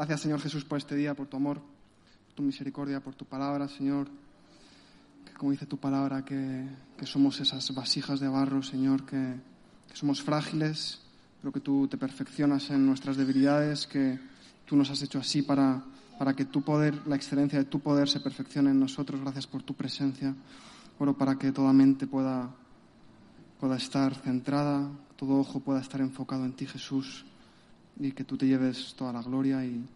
Gracias, Señor Jesús, por este día, por tu amor, por tu misericordia, por tu palabra, Señor. Que como dice tu palabra, que, que somos esas vasijas de barro, Señor, que, que somos frágiles, pero que tú te perfeccionas en nuestras debilidades, que tú nos has hecho así para, para que tu poder, la excelencia de tu poder se perfeccione en nosotros. Gracias por tu presencia. Oro para que toda mente pueda, pueda estar centrada, todo ojo pueda estar enfocado en ti, Jesús, y que tú te lleves toda la gloria y,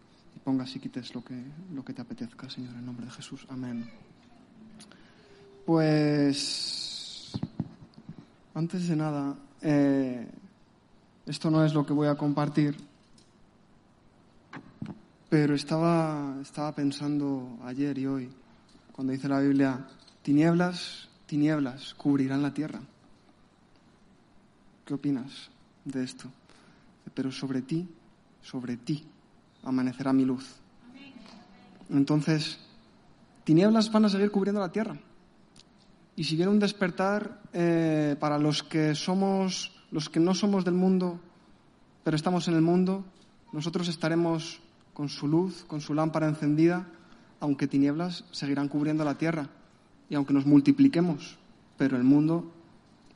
pongas y quites lo que, lo que te apetezca, Señor, en nombre de Jesús. Amén. Pues, antes de nada, eh, esto no es lo que voy a compartir, pero estaba, estaba pensando ayer y hoy, cuando dice la Biblia, tinieblas, tinieblas cubrirán la tierra. ¿Qué opinas de esto? Pero sobre ti, sobre ti, amanecerá mi luz. Entonces, tinieblas van a seguir cubriendo la tierra. Y si viene un despertar eh, para los que somos, los que no somos del mundo, pero estamos en el mundo, nosotros estaremos con su luz, con su lámpara encendida, aunque tinieblas seguirán cubriendo la tierra y aunque nos multipliquemos, pero el mundo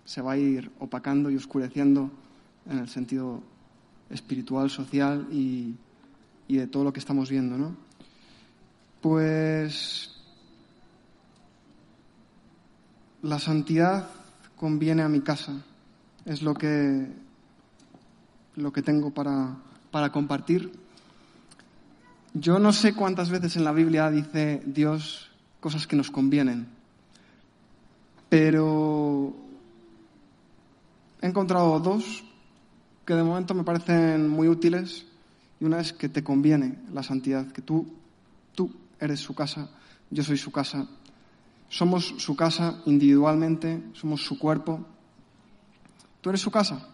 se va a ir opacando y oscureciendo en el sentido espiritual, social y, y de todo lo que estamos viendo, ¿no? Pues la santidad conviene a mi casa, es lo que, lo que tengo para, para compartir. Yo no sé cuántas veces en la Biblia dice Dios cosas que nos convienen, pero he encontrado dos que de momento me parecen muy útiles y una es que te conviene la santidad, que tú, tú eres su casa, yo soy su casa, somos su casa individualmente, somos su cuerpo. Tú eres su casa.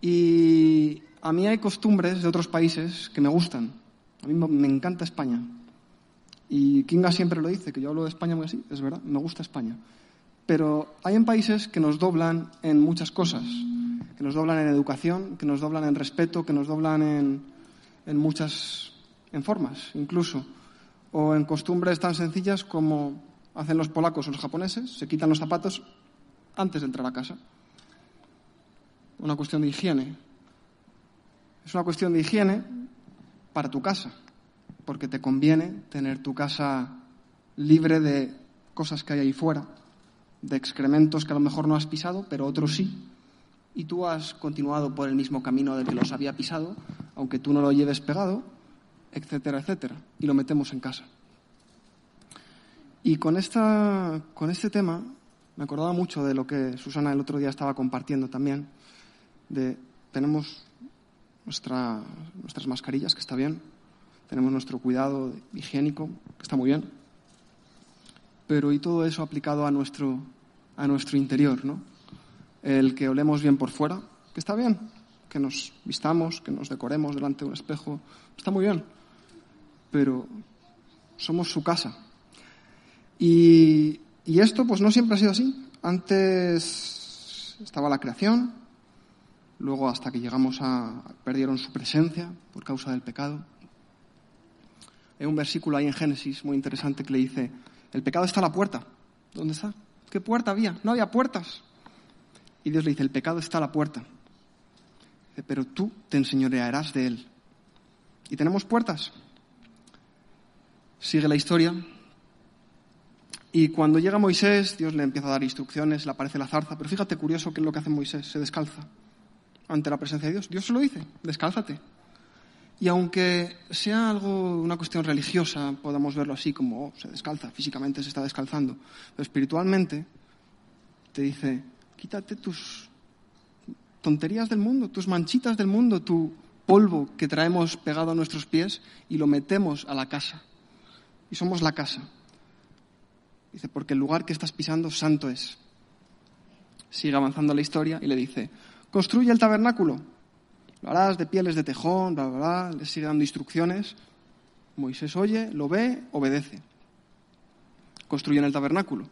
Y a mí hay costumbres de otros países que me gustan. A mí me encanta España. Y Kinga siempre lo dice, que yo hablo de España muy así, es verdad, me gusta España. Pero hay en países que nos doblan en muchas cosas, que nos doblan en educación, que nos doblan en respeto, que nos doblan en, en muchas en formas, incluso o en costumbres tan sencillas como hacen los polacos o los japoneses, se quitan los zapatos antes de entrar a casa. Una cuestión de higiene. Es una cuestión de higiene para tu casa, porque te conviene tener tu casa libre de cosas que hay ahí fuera, de excrementos que a lo mejor no has pisado, pero otros sí. Y tú has continuado por el mismo camino del que los había pisado, aunque tú no lo lleves pegado, etcétera, etcétera, y lo metemos en casa. Y con, esta, con este tema me acordaba mucho de lo que Susana el otro día estaba compartiendo también, de tenemos nuestra, nuestras mascarillas, que está bien, tenemos nuestro cuidado higiénico, que está muy bien, pero y todo eso aplicado a nuestro, a nuestro interior, ¿no? El que olemos bien por fuera, que está bien, que nos vistamos, que nos decoremos delante de un espejo, está muy bien, pero somos su casa. Y, esto pues no siempre ha sido así. Antes estaba la creación, luego hasta que llegamos a perdieron su presencia por causa del pecado. Hay un versículo ahí en Génesis muy interesante que le dice, el pecado está a la puerta. ¿Dónde está? ¿Qué puerta había? No había puertas. Y Dios le dice, el pecado está a la puerta. Pero tú te enseñorearás de él. ¿Y tenemos puertas? Sigue la historia. Y cuando llega Moisés, Dios le empieza a dar instrucciones, le aparece la zarza. Pero fíjate, curioso, ¿qué es lo que hace Moisés? Se descalza ante la presencia de Dios. Dios se lo dice, descálzate. Y aunque sea algo, una cuestión religiosa, podamos verlo así como oh, se descalza, físicamente se está descalzando, pero espiritualmente te dice, quítate tus tonterías del mundo, tus manchitas del mundo, tu polvo que traemos pegado a nuestros pies y lo metemos a la casa y somos la casa. Dice, porque el lugar que estás pisando santo es. Sigue avanzando la historia y le dice, construye el tabernáculo. Lo harás de pieles de tejón, bla, bla, bla. Le sigue dando instrucciones. Moisés oye, lo ve, obedece. Construyen el tabernáculo.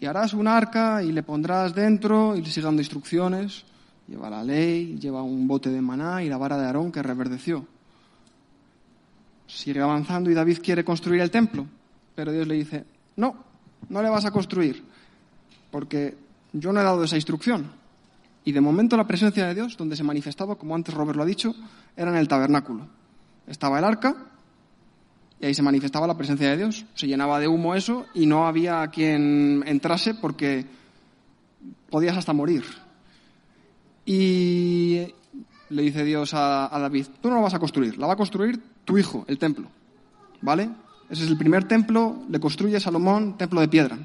Y harás un arca y le pondrás dentro y le sigue dando instrucciones. Lleva la ley, lleva un bote de maná y la vara de Aarón que reverdeció. sigue avanzando y David quiere construir el templo, pero Dios le dice, no, no le vas a construir, porque yo no he dado esa instrucción. Y de momento la presencia de Dios, donde se manifestaba, como antes Robert lo ha dicho, era en el tabernáculo. Estaba el arca y ahí se manifestaba la presencia de Dios. Se llenaba de humo eso y no había quien entrase porque podías hasta morir. Y le dice Dios a, David, tú no la vas a construir, la va a construir tu hijo, el templo. ¿Vale? Ese es el primer templo, le construye Salomón, templo de piedra.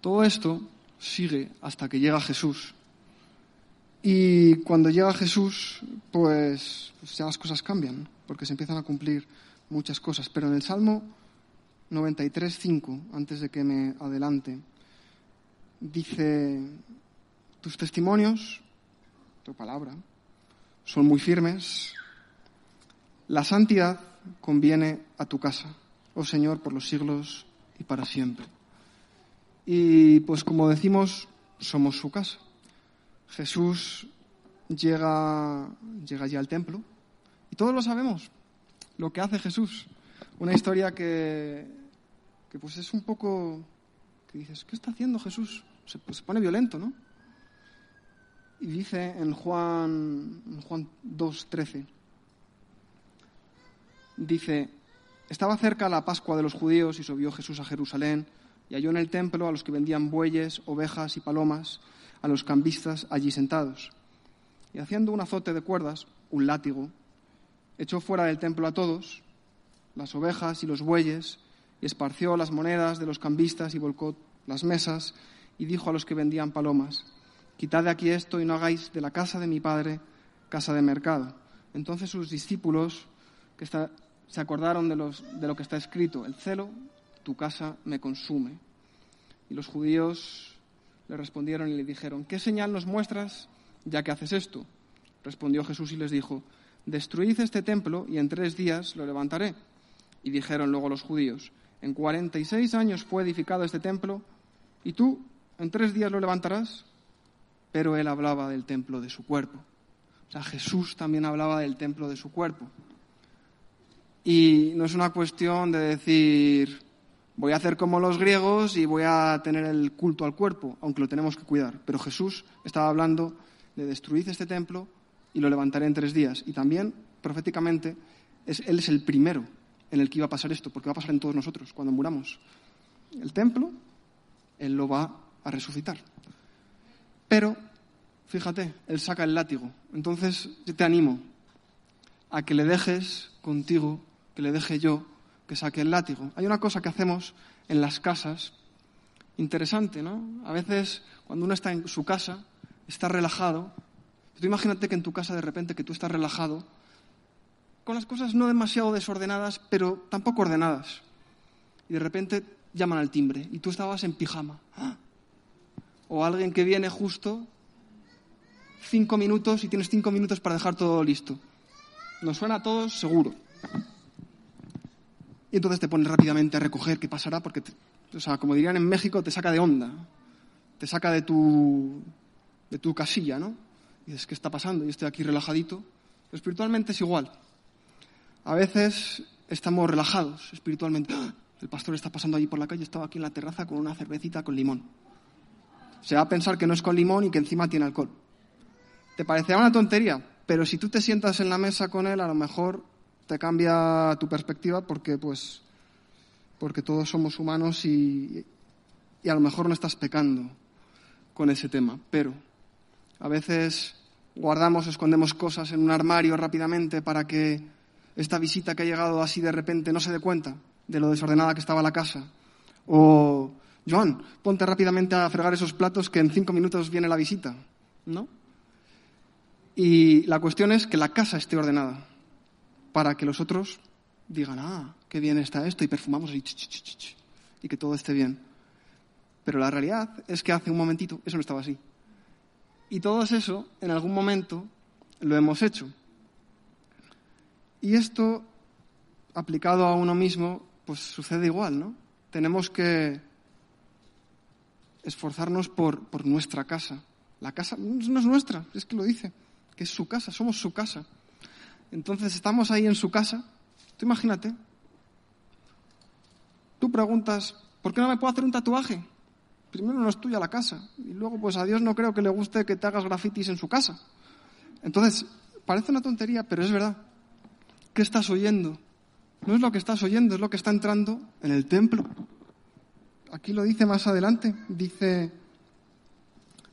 Todo esto sigue hasta que llega Jesús. Y cuando llega Jesús, pues, pues, ya las cosas cambian, porque se empiezan a cumplir muchas cosas. Pero en el Salmo 93.5, antes de que me adelante, dice, tus testimonios, tu palabra, son muy firmes. La santidad conviene a tu casa, oh Señor, por los siglos y para siempre. Y pues como decimos, somos su casa. Jesús llega, llega allí al templo todos lo sabemos, lo que hace Jesús. Una historia que, que pues es un poco, que dices, ¿qué está haciendo Jesús? Se, pues pone violento, ¿no? Y dice en Juan, en Juan 2.13, dice, estaba cerca la Pascua de los judíos y subió Jesús a Jerusalén y halló en el templo a los que vendían bueyes, ovejas y palomas, a los cambistas allí sentados. Y haciendo un azote de cuerdas, un látigo, echó fuera del templo a todos, las ovejas y los bueyes, y esparció las monedas de los cambistas y volcó las mesas, y dijo a los que vendían palomas, quitad de aquí esto y no hagáis de la casa de mi padre casa de mercado. Entonces sus discípulos que se acordaron de, de lo que está escrito, el celo tu casa me consume. Y los judíos le respondieron y le dijeron, ¿qué señal nos muestras ya que haces esto? Respondió Jesús y les dijo, destruid este templo y en tres días lo levantaré. Y dijeron luego los judíos, en cuarenta y seis años fue edificado este templo y tú en tres días lo levantarás. Pero él hablaba del templo de su cuerpo. O sea, Jesús también hablaba del templo de su cuerpo. Y no es una cuestión de decir, voy a hacer como los griegos y voy a tener el culto al cuerpo, aunque lo tenemos que cuidar. Pero Jesús estaba hablando de destruir este templo y lo levantaré en tres días. Y también, proféticamente, Él es el primero en el que iba a pasar esto, porque va a pasar en todos nosotros cuando muramos. El templo, Él lo va a resucitar. Pero, fíjate, Él saca el látigo. Entonces, yo te animo a que le dejes contigo, que le deje yo que saque el látigo. Hay una cosa que hacemos en las casas, interesante, ¿no? A veces, cuando uno está en su casa, está relajado. Imagínate que en tu casa de repente que tú estás relajado, con las cosas no demasiado desordenadas, pero tampoco ordenadas. Y de repente llaman al timbre y tú estabas en pijama. O alguien que viene justo cinco minutos y tienes cinco minutos para dejar todo listo. Nos suena a todos seguro. Y entonces te pones rápidamente a recoger qué pasará, porque, como dirían en México, te saca de onda, te saca de tu, de tu casilla, ¿no? Y dices, ¿qué está pasando? Y estoy aquí relajadito. espiritualmente es igual. A veces estamos relajados espiritualmente. ¡Ah! El pastor está pasando allí por la calle, estaba aquí en la terraza con una cervecita con limón. Se va a pensar que no es con limón y que encima tiene alcohol. Te parecerá una tontería, pero si tú te sientas en la mesa con él, a lo mejor te cambia tu perspectiva porque, pues, porque todos somos humanos y, y a lo mejor no estás pecando con ese tema. Pero a veces guardamos, escondemos cosas en un armario rápidamente para que esta visita que ha llegado así de repente no se dé cuenta de lo desordenada que estaba la casa. O, Joan, ponte rápidamente a fregar esos platos que en cinco minutos viene la visita. ¿No? Y la cuestión es que la casa esté ordenada para que los otros digan, ah, qué bien está esto, y perfumamos y, y que todo esté bien. Pero la realidad es que hace un momentito eso no estaba así. Y todo eso, en algún momento, lo hemos hecho. Y esto, aplicado a uno mismo, pues sucede igual, ¿no? Tenemos que esforzarnos por, por nuestra casa. La casa no es nuestra, es que lo dice, que es su casa, somos su casa. Entonces estamos ahí en su casa. Tú imagínate. Tú preguntas, ¿por qué no me puedo hacer un tatuaje? Primero no es tuya la casa. Y luego, pues a Dios no creo que le guste que te hagas grafitis en su casa. Entonces, parece una tontería, pero es verdad. ¿Qué estás oyendo? No es lo que estás oyendo, es lo que está entrando en el templo. Aquí lo dice más adelante. Dice,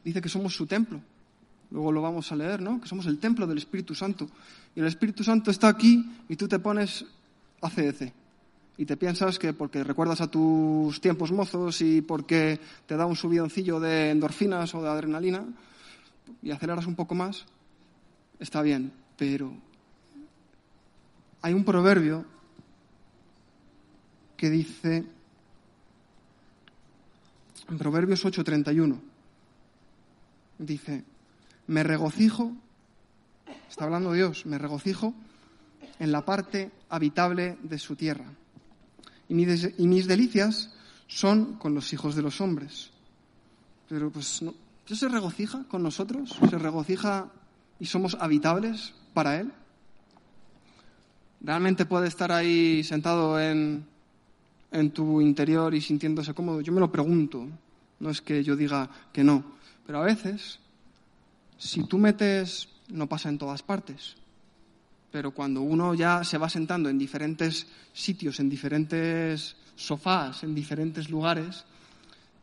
dice que somos su templo. Luego lo vamos a leer, ¿no? Que somos el templo del Espíritu Santo. Y el Espíritu Santo está aquí y tú te pones ACDC. Y te piensas que porque recuerdas a tus tiempos mozos y porque te da un subidoncillo de endorfinas o de adrenalina y aceleras un poco más, está bien. Pero hay un proverbio que dice, en Proverbios 8:31, dice, me regocijo, está hablando Dios, me regocijo en la parte habitable de su tierra. Y mis, delicias son con los hijos de los hombres. Pero pues no, ¿Dios se regocija con nosotros? ¿Se regocija y somos habitables para Él? ¿Realmente puede estar ahí sentado en, en tu interior y sintiéndose cómodo? Yo me lo pregunto. No es que yo diga que no. Pero a veces si tú metes, no pasa en todas partes, pero cuando uno ya se va sentando en diferentes sitios, en diferentes sofás, en diferentes lugares,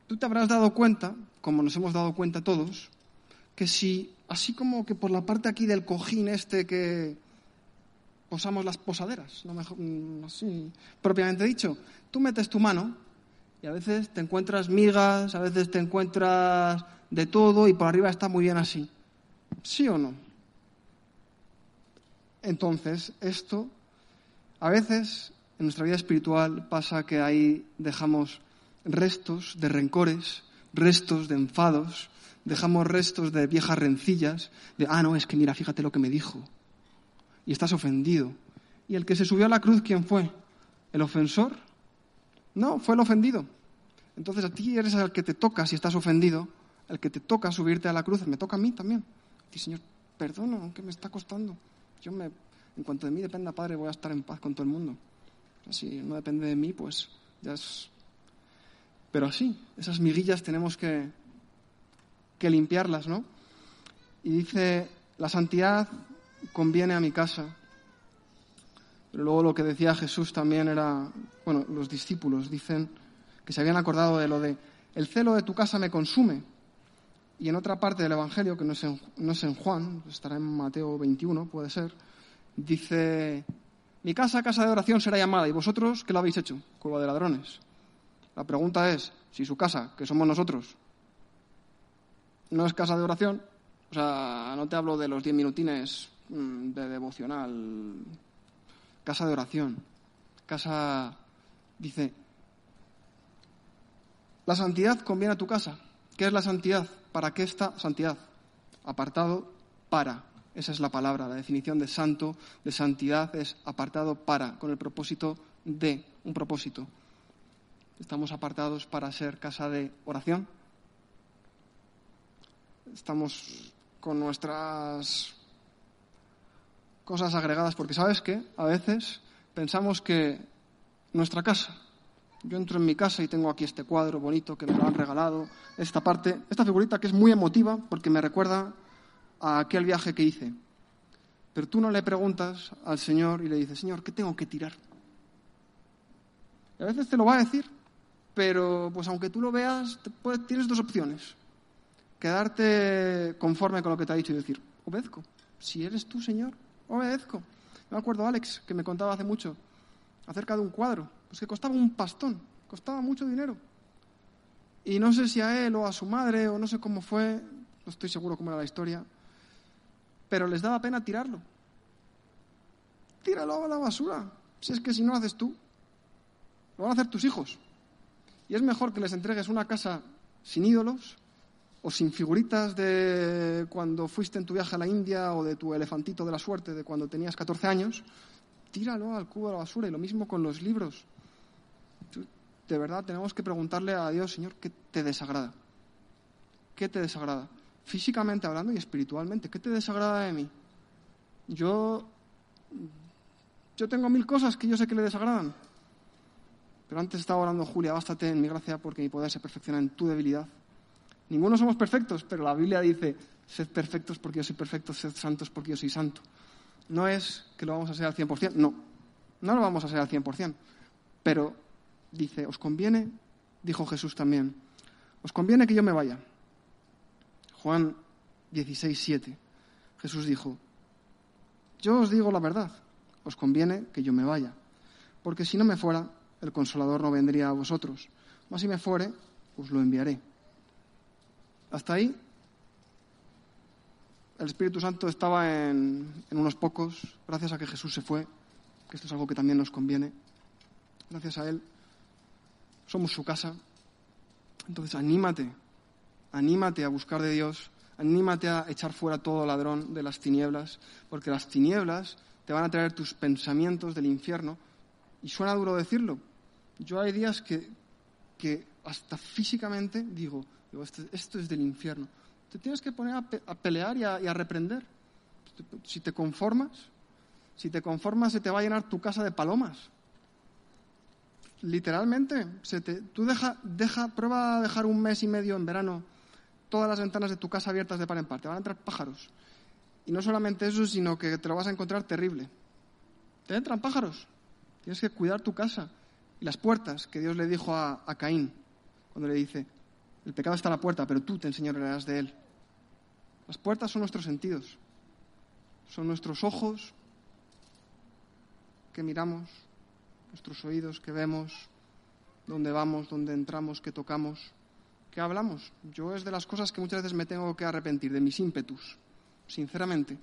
tú te habrás dado cuenta, como nos hemos dado cuenta todos, que si, así como que por la parte aquí del cojín este que posamos las posaderas, no mejor, mm, así propiamente dicho, tú metes tu mano y a veces te encuentras migas, a veces te encuentras de todo y por arriba está muy bien así. ¿Sí o no? Entonces, esto, a veces en nuestra vida espiritual pasa que ahí dejamos restos de rencores, restos de enfados, dejamos restos de viejas rencillas, de, ah, no, es que mira, fíjate lo que me dijo. Y estás ofendido. ¿Y el que se subió a la cruz, quién fue? ¿El ofensor? No, fue el ofendido. Entonces a ti eres el que te toca si estás ofendido, el que te toca subirte a la cruz, me toca a mí también. Señor, perdona, aunque me está costando. Yo me, en cuanto de mí dependa, Padre, voy a estar en paz con todo el mundo. Si no depende de mí, pues ya es... Pero así, esas miguillas tenemos que, que limpiarlas, ¿no? Y dice, la santidad conviene a mi casa. Pero luego lo que decía Jesús también era, bueno, los discípulos dicen que se habían acordado de lo de, el celo de tu casa me consume. Y en otra parte del Evangelio, que no es, en, Juan, estará en Mateo 21, puede ser, dice, mi casa, casa de oración será llamada, ¿y vosotros qué lo habéis hecho? Cueva de ladrones. La pregunta es, si su casa, que somos nosotros, no es casa de oración, o sea, no te hablo de los diez minutines mm, de devocional, casa de oración, casa, dice, la santidad conviene a tu casa. ¿Qué es la santidad? ¿Para qué está santidad? Apartado para. Esa es la palabra. La definición de santo, de santidad, es apartado para, con el propósito de, un propósito. Estamos apartados para ser casa de oración. Estamos con nuestras cosas agregadas, porque sabes que a veces pensamos que nuestra casa, yo entro en mi casa y tengo aquí este cuadro bonito que me lo han regalado, esta parte, esta figurita que es muy emotiva porque me recuerda a aquel viaje que hice. Pero tú no le preguntas al Señor y le dices, Señor, ¿qué tengo que tirar? Y a veces te lo va a decir, pero pues aunque tú lo veas, tienes dos opciones. Quedarte conforme con lo que te ha dicho y decir, obedezco. Si eres tú, Señor, obedezco. Me acuerdo Alex, que me contaba hace mucho, acerca de un cuadro pues que costaba un pastón, costaba mucho dinero. Y no sé si a él o a su madre o no sé cómo fue, no estoy seguro cómo era la historia, pero les daba pena tirarlo. Tíralo a la basura. Si es que si no lo haces tú, lo van a hacer tus hijos. Y es mejor que les entregues una casa sin ídolos o sin figuritas de cuando fuiste en tu viaje a la India o de tu elefantito de la suerte de cuando tenías 14 años. Tíralo al cubo de la basura y lo mismo con los libros de verdad tenemos que preguntarle a Dios, Señor, ¿qué te desagrada? ¿Qué te desagrada? Físicamente hablando y espiritualmente, ¿qué te desagrada de mí? Yo yo tengo mil cosas que yo sé que le desagradan. Pero antes estaba orando, Julia, bástate en mi gracia porque mi poder se perfecciona en tu debilidad. Ninguno somos perfectos, pero la Biblia dice, sed perfectos porque yo soy perfecto, sed santos porque yo soy santo. No es que lo vamos a ser al 100%, no, no lo vamos a ser al 100%, pero dice, os conviene, dijo Jesús también, os conviene que yo me vaya. Juan 16, 7. Jesús dijo, yo os digo la verdad, os conviene que yo me vaya, porque si no me fuera, el consolador no vendría a vosotros, mas si me fuere, os lo enviaré. Hasta ahí, el Espíritu Santo estaba en, en unos pocos, gracias a que Jesús se fue, que esto es algo que también nos conviene. Gracias a Él, somos su casa. Entonces, anímate, anímate a buscar de Dios, anímate a echar fuera todo ladrón de las tinieblas, porque las tinieblas te van a traer tus pensamientos del infierno. Y suena duro decirlo. Yo hay días que, que hasta físicamente digo, esto, es del infierno. Te tienes que poner a, pelear y a, reprender. Si te conformas, si te conformas se te va a llenar tu casa de palomas. Literalmente, se te, tú deja, deja, prueba a dejar un mes y medio en verano todas las ventanas de tu casa abiertas de par en par. Te van a entrar pájaros. Y no solamente eso, sino que te lo vas a encontrar terrible. Te entran pájaros. Tienes que cuidar tu casa y las puertas que Dios le dijo a, Caín cuando le dice, el pecado está a la puerta, pero tú te enseñorearás de él. Las puertas son nuestros sentidos, son nuestros ojos que miramos, nuestros oídos que vemos, dónde vamos, dónde entramos, qué tocamos, qué hablamos. Yo es de las cosas que muchas veces me tengo que arrepentir, de mis ímpetus, sinceramente,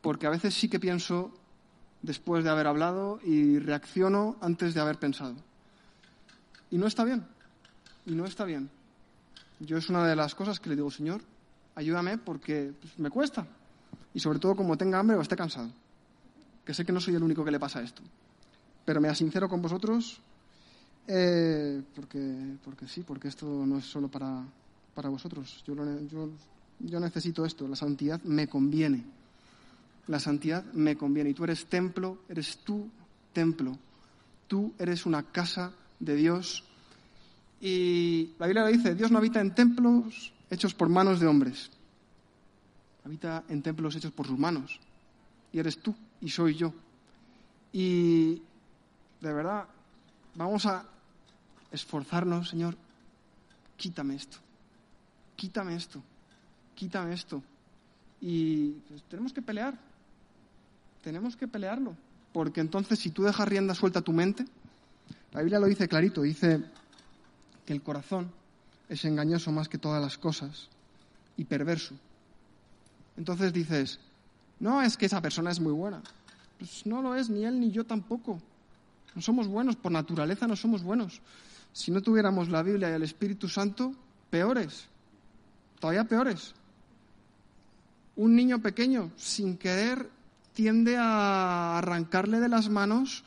porque a veces sí que pienso después de haber hablado y reacciono antes de haber pensado. Y no está bien, y no está bien. Yo es una de las cosas que le digo, Señor, ayúdame porque pues, me cuesta. Y sobre todo como tenga hambre o esté cansado. Que sé que no soy el único que le pasa esto. Pero me sincero con vosotros eh, porque, porque sí, porque esto no es solo para, para vosotros. Yo, yo, yo necesito esto. La santidad me conviene. La santidad me conviene. Y tú eres templo, eres tu templo. Tú eres una casa de Dios y la Biblia dice, Dios no habita en templos hechos por manos de hombres. Habita en templos hechos por sus manos. Y eres tú y soy yo. Y de verdad, vamos a esforzarnos, Señor, quítame esto. Quítame esto. Quítame esto. Y pues, tenemos que pelear. Tenemos que pelearlo. Porque entonces si tú dejas rienda suelta a tu mente, la Biblia lo dice clarito, dice que el corazón es engañoso más que todas las cosas y perverso. Entonces dices, no es que esa persona es muy buena. Pues no lo es, ni él ni yo tampoco. No somos buenos, por naturaleza no somos buenos. Si no tuviéramos la Biblia y el Espíritu Santo, peores, todavía peores. Un niño pequeño, sin querer, tiende a arrancarle de las manos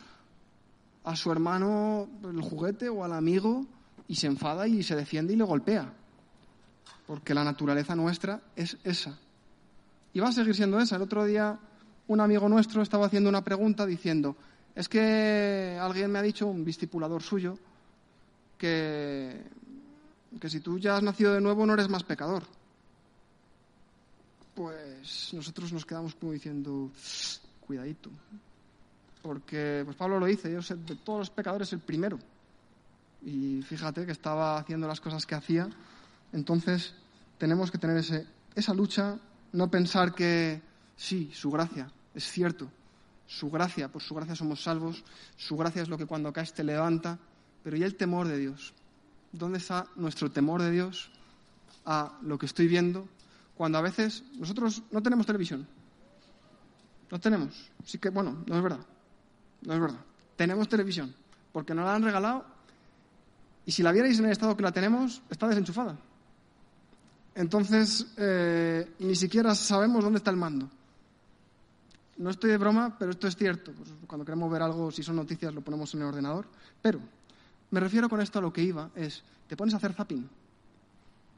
a su hermano el juguete o al amigo y se enfada y se defiende y le golpea. Porque la naturaleza nuestra es esa. Y va a seguir siendo esa. El otro día un amigo nuestro estaba haciendo una pregunta diciendo, es que alguien me ha dicho, un discipulador suyo, que, que si tú ya has nacido de nuevo no eres más pecador. Pues nosotros nos quedamos como diciendo, cuidadito. Porque pues Pablo lo dice, yo sé, de todos los pecadores el primero y fíjate que estaba haciendo las cosas que hacía. Entonces tenemos que tener ese, esa lucha, no pensar que sí, su gracia, es cierto, su gracia, por su gracia somos salvos, su gracia es lo que cuando caes te levanta, pero ¿y el temor de Dios? ¿Dónde está nuestro temor de Dios a lo que estoy viendo? Cuando a veces nosotros no tenemos televisión. No tenemos. Sí que, bueno, no es verdad. No es verdad. Tenemos televisión. Porque nos la han regalado y si la vierais en el estado que la tenemos, está desenchufada. Entonces, eh, ni siquiera sabemos dónde está el mando. No estoy de broma, pero esto es cierto. Pues cuando queremos ver algo, si son noticias, lo ponemos en el ordenador. Pero me refiero con esto a lo que iba, es, te pones a hacer zapping,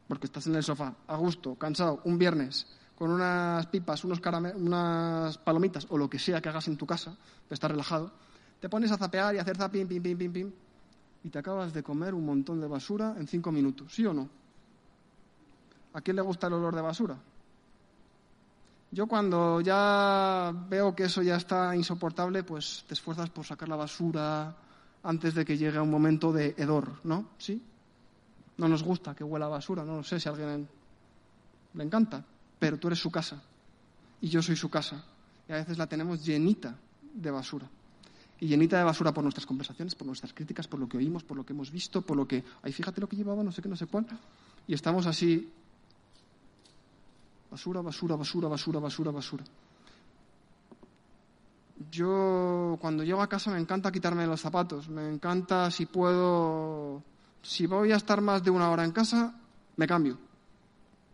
porque estás en el sofá, a gusto, cansado, un viernes, con unas pipas, unos unas palomitas o lo que sea que hagas en tu casa, estás relajado, te pones a zapear y a hacer zaping, pim, pim, pim, pim, y te acabas de comer un montón de basura en cinco minutos, ¿sí o no? ¿A quién le gusta el olor de basura? Yo cuando ya veo que eso ya está insoportable, pues te esfuerzas por sacar la basura antes de que llegue un momento de hedor, ¿no? ¿Sí? No nos gusta que huela a basura, no lo sé si a alguien le encanta, pero tú eres su casa y yo soy su casa. Y a veces la tenemos llenita de basura. Y llenita de basura por nuestras conversaciones, por nuestras críticas, por lo que oímos, por lo que hemos visto, por lo que, ay, fíjate lo que llevaba, no sé qué, no sé cuál. Y estamos así Basura, basura, basura, basura, basura, basura. Yo cuando llego a casa me encanta quitarme los zapatos, me encanta si puedo, si voy a estar más de una hora en casa, me cambio.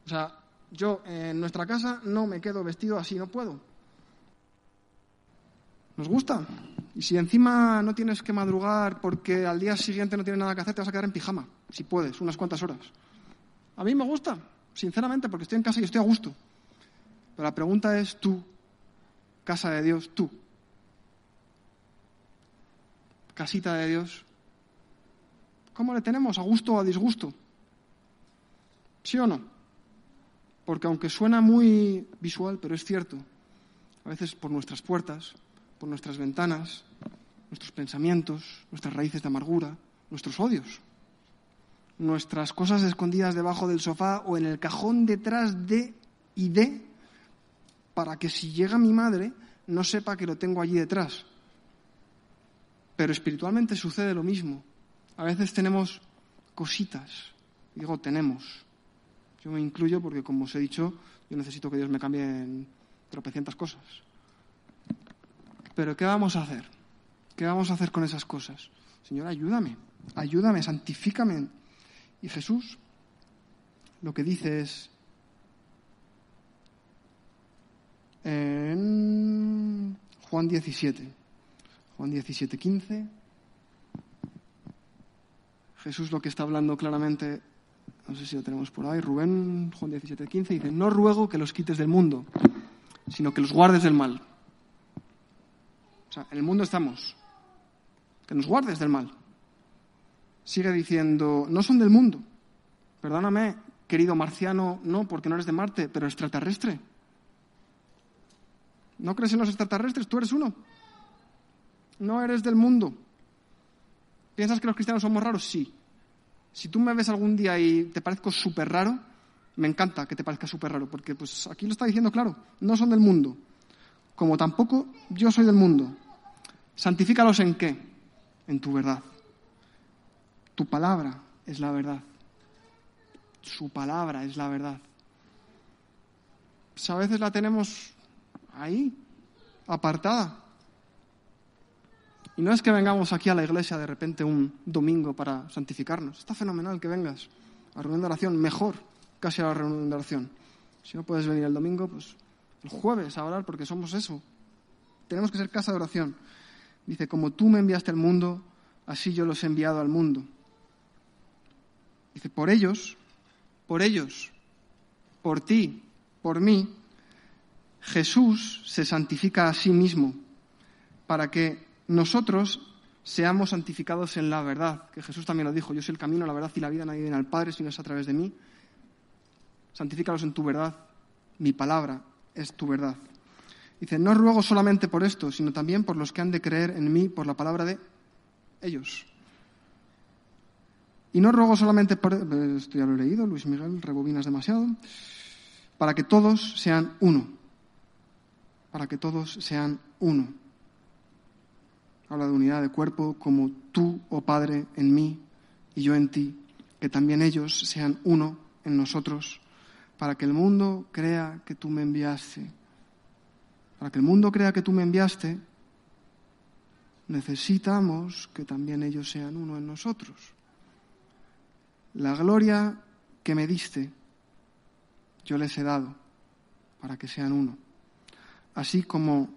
O sea, yo en nuestra casa no me quedo vestido así, no puedo. ¿Nos gusta? Y si encima no tienes que madrugar porque al día siguiente no tienes nada que hacer, te vas a quedar en pijama, si puedes, unas cuantas horas. A mí me gusta, sinceramente, porque estoy en casa y estoy a gusto. Pero la pregunta es tú, casa de Dios, tú, casita de Dios, ¿cómo le tenemos? ¿A gusto o a disgusto? ¿Sí o no? Porque aunque suena muy visual, pero es cierto, a veces por nuestras puertas, por nuestras ventanas, nuestros pensamientos, nuestras raíces de amargura, nuestros odios, nuestras cosas escondidas debajo del sofá o en el cajón detrás de y de, para que si llega mi madre no sepa que lo tengo allí detrás. Pero espiritualmente sucede lo mismo. A veces tenemos cositas. Digo, tenemos. Yo me incluyo porque, como os he dicho, yo necesito que Dios me cambie en tropecientas cosas. Pero ¿qué vamos a hacer? ¿Qué vamos a hacer con esas cosas? Señor, ayúdame, ayúdame, santifícame, y Jesús lo que dice es, en Juan 17, Juan 17, 15, Jesús lo que está hablando claramente, no sé si lo tenemos por ahí, Rubén, Juan 17, 15, dice, no ruego que los quites del mundo, sino que los guardes del mal. O sea, en el mundo estamos, que nos guardes del mal sigue diciendo, no son del mundo. Perdóname, querido marciano, no, porque no eres de Marte, pero extraterrestre. ¿No crees en los extraterrestres? Tú eres uno. No eres del mundo. ¿Piensas que los cristianos somos raros? Sí. Si tú me ves algún día y te parezco súper raro, me encanta que te parezca súper raro, porque pues aquí lo está diciendo claro, no son del mundo. Como tampoco yo soy del mundo. Santifícalos en qué? En tu verdad. Tu palabra es la verdad. Su palabra es la verdad. Pues a veces la tenemos ahí, apartada. Y no es que vengamos aquí a la iglesia de repente un domingo para santificarnos. Está fenomenal que vengas a reunión de oración, mejor casi a la reunión de oración. Si no puedes venir el domingo, pues el jueves a orar porque somos eso. Tenemos que ser casa de oración. Dice, como tú me enviaste al mundo, así yo los he enviado al mundo. Dice, por ellos, por ellos, por ti, por mí, Jesús se santifica a sí mismo para que nosotros seamos santificados en la verdad, que Jesús también lo dijo, yo soy el camino, la verdad y la vida, nadie viene al Padre si no es a través de mí. Santifícalos en tu verdad, mi palabra es tu verdad. Dice, no ruego solamente por esto, sino también por los que han de creer en mí por la palabra de ellos. Y no ruego solamente por, esto ya lo he leído, Luis Miguel, rebobinas demasiado, para que todos sean uno, para que todos sean uno. Habla de unidad de cuerpo como tú, oh Padre, en mí y yo en ti, que también ellos sean uno en nosotros, para que el mundo crea que tú me enviaste. Para que el mundo crea que tú me enviaste, necesitamos que también ellos sean uno en nosotros. La gloria que me diste, yo les he dado para que sean uno, así como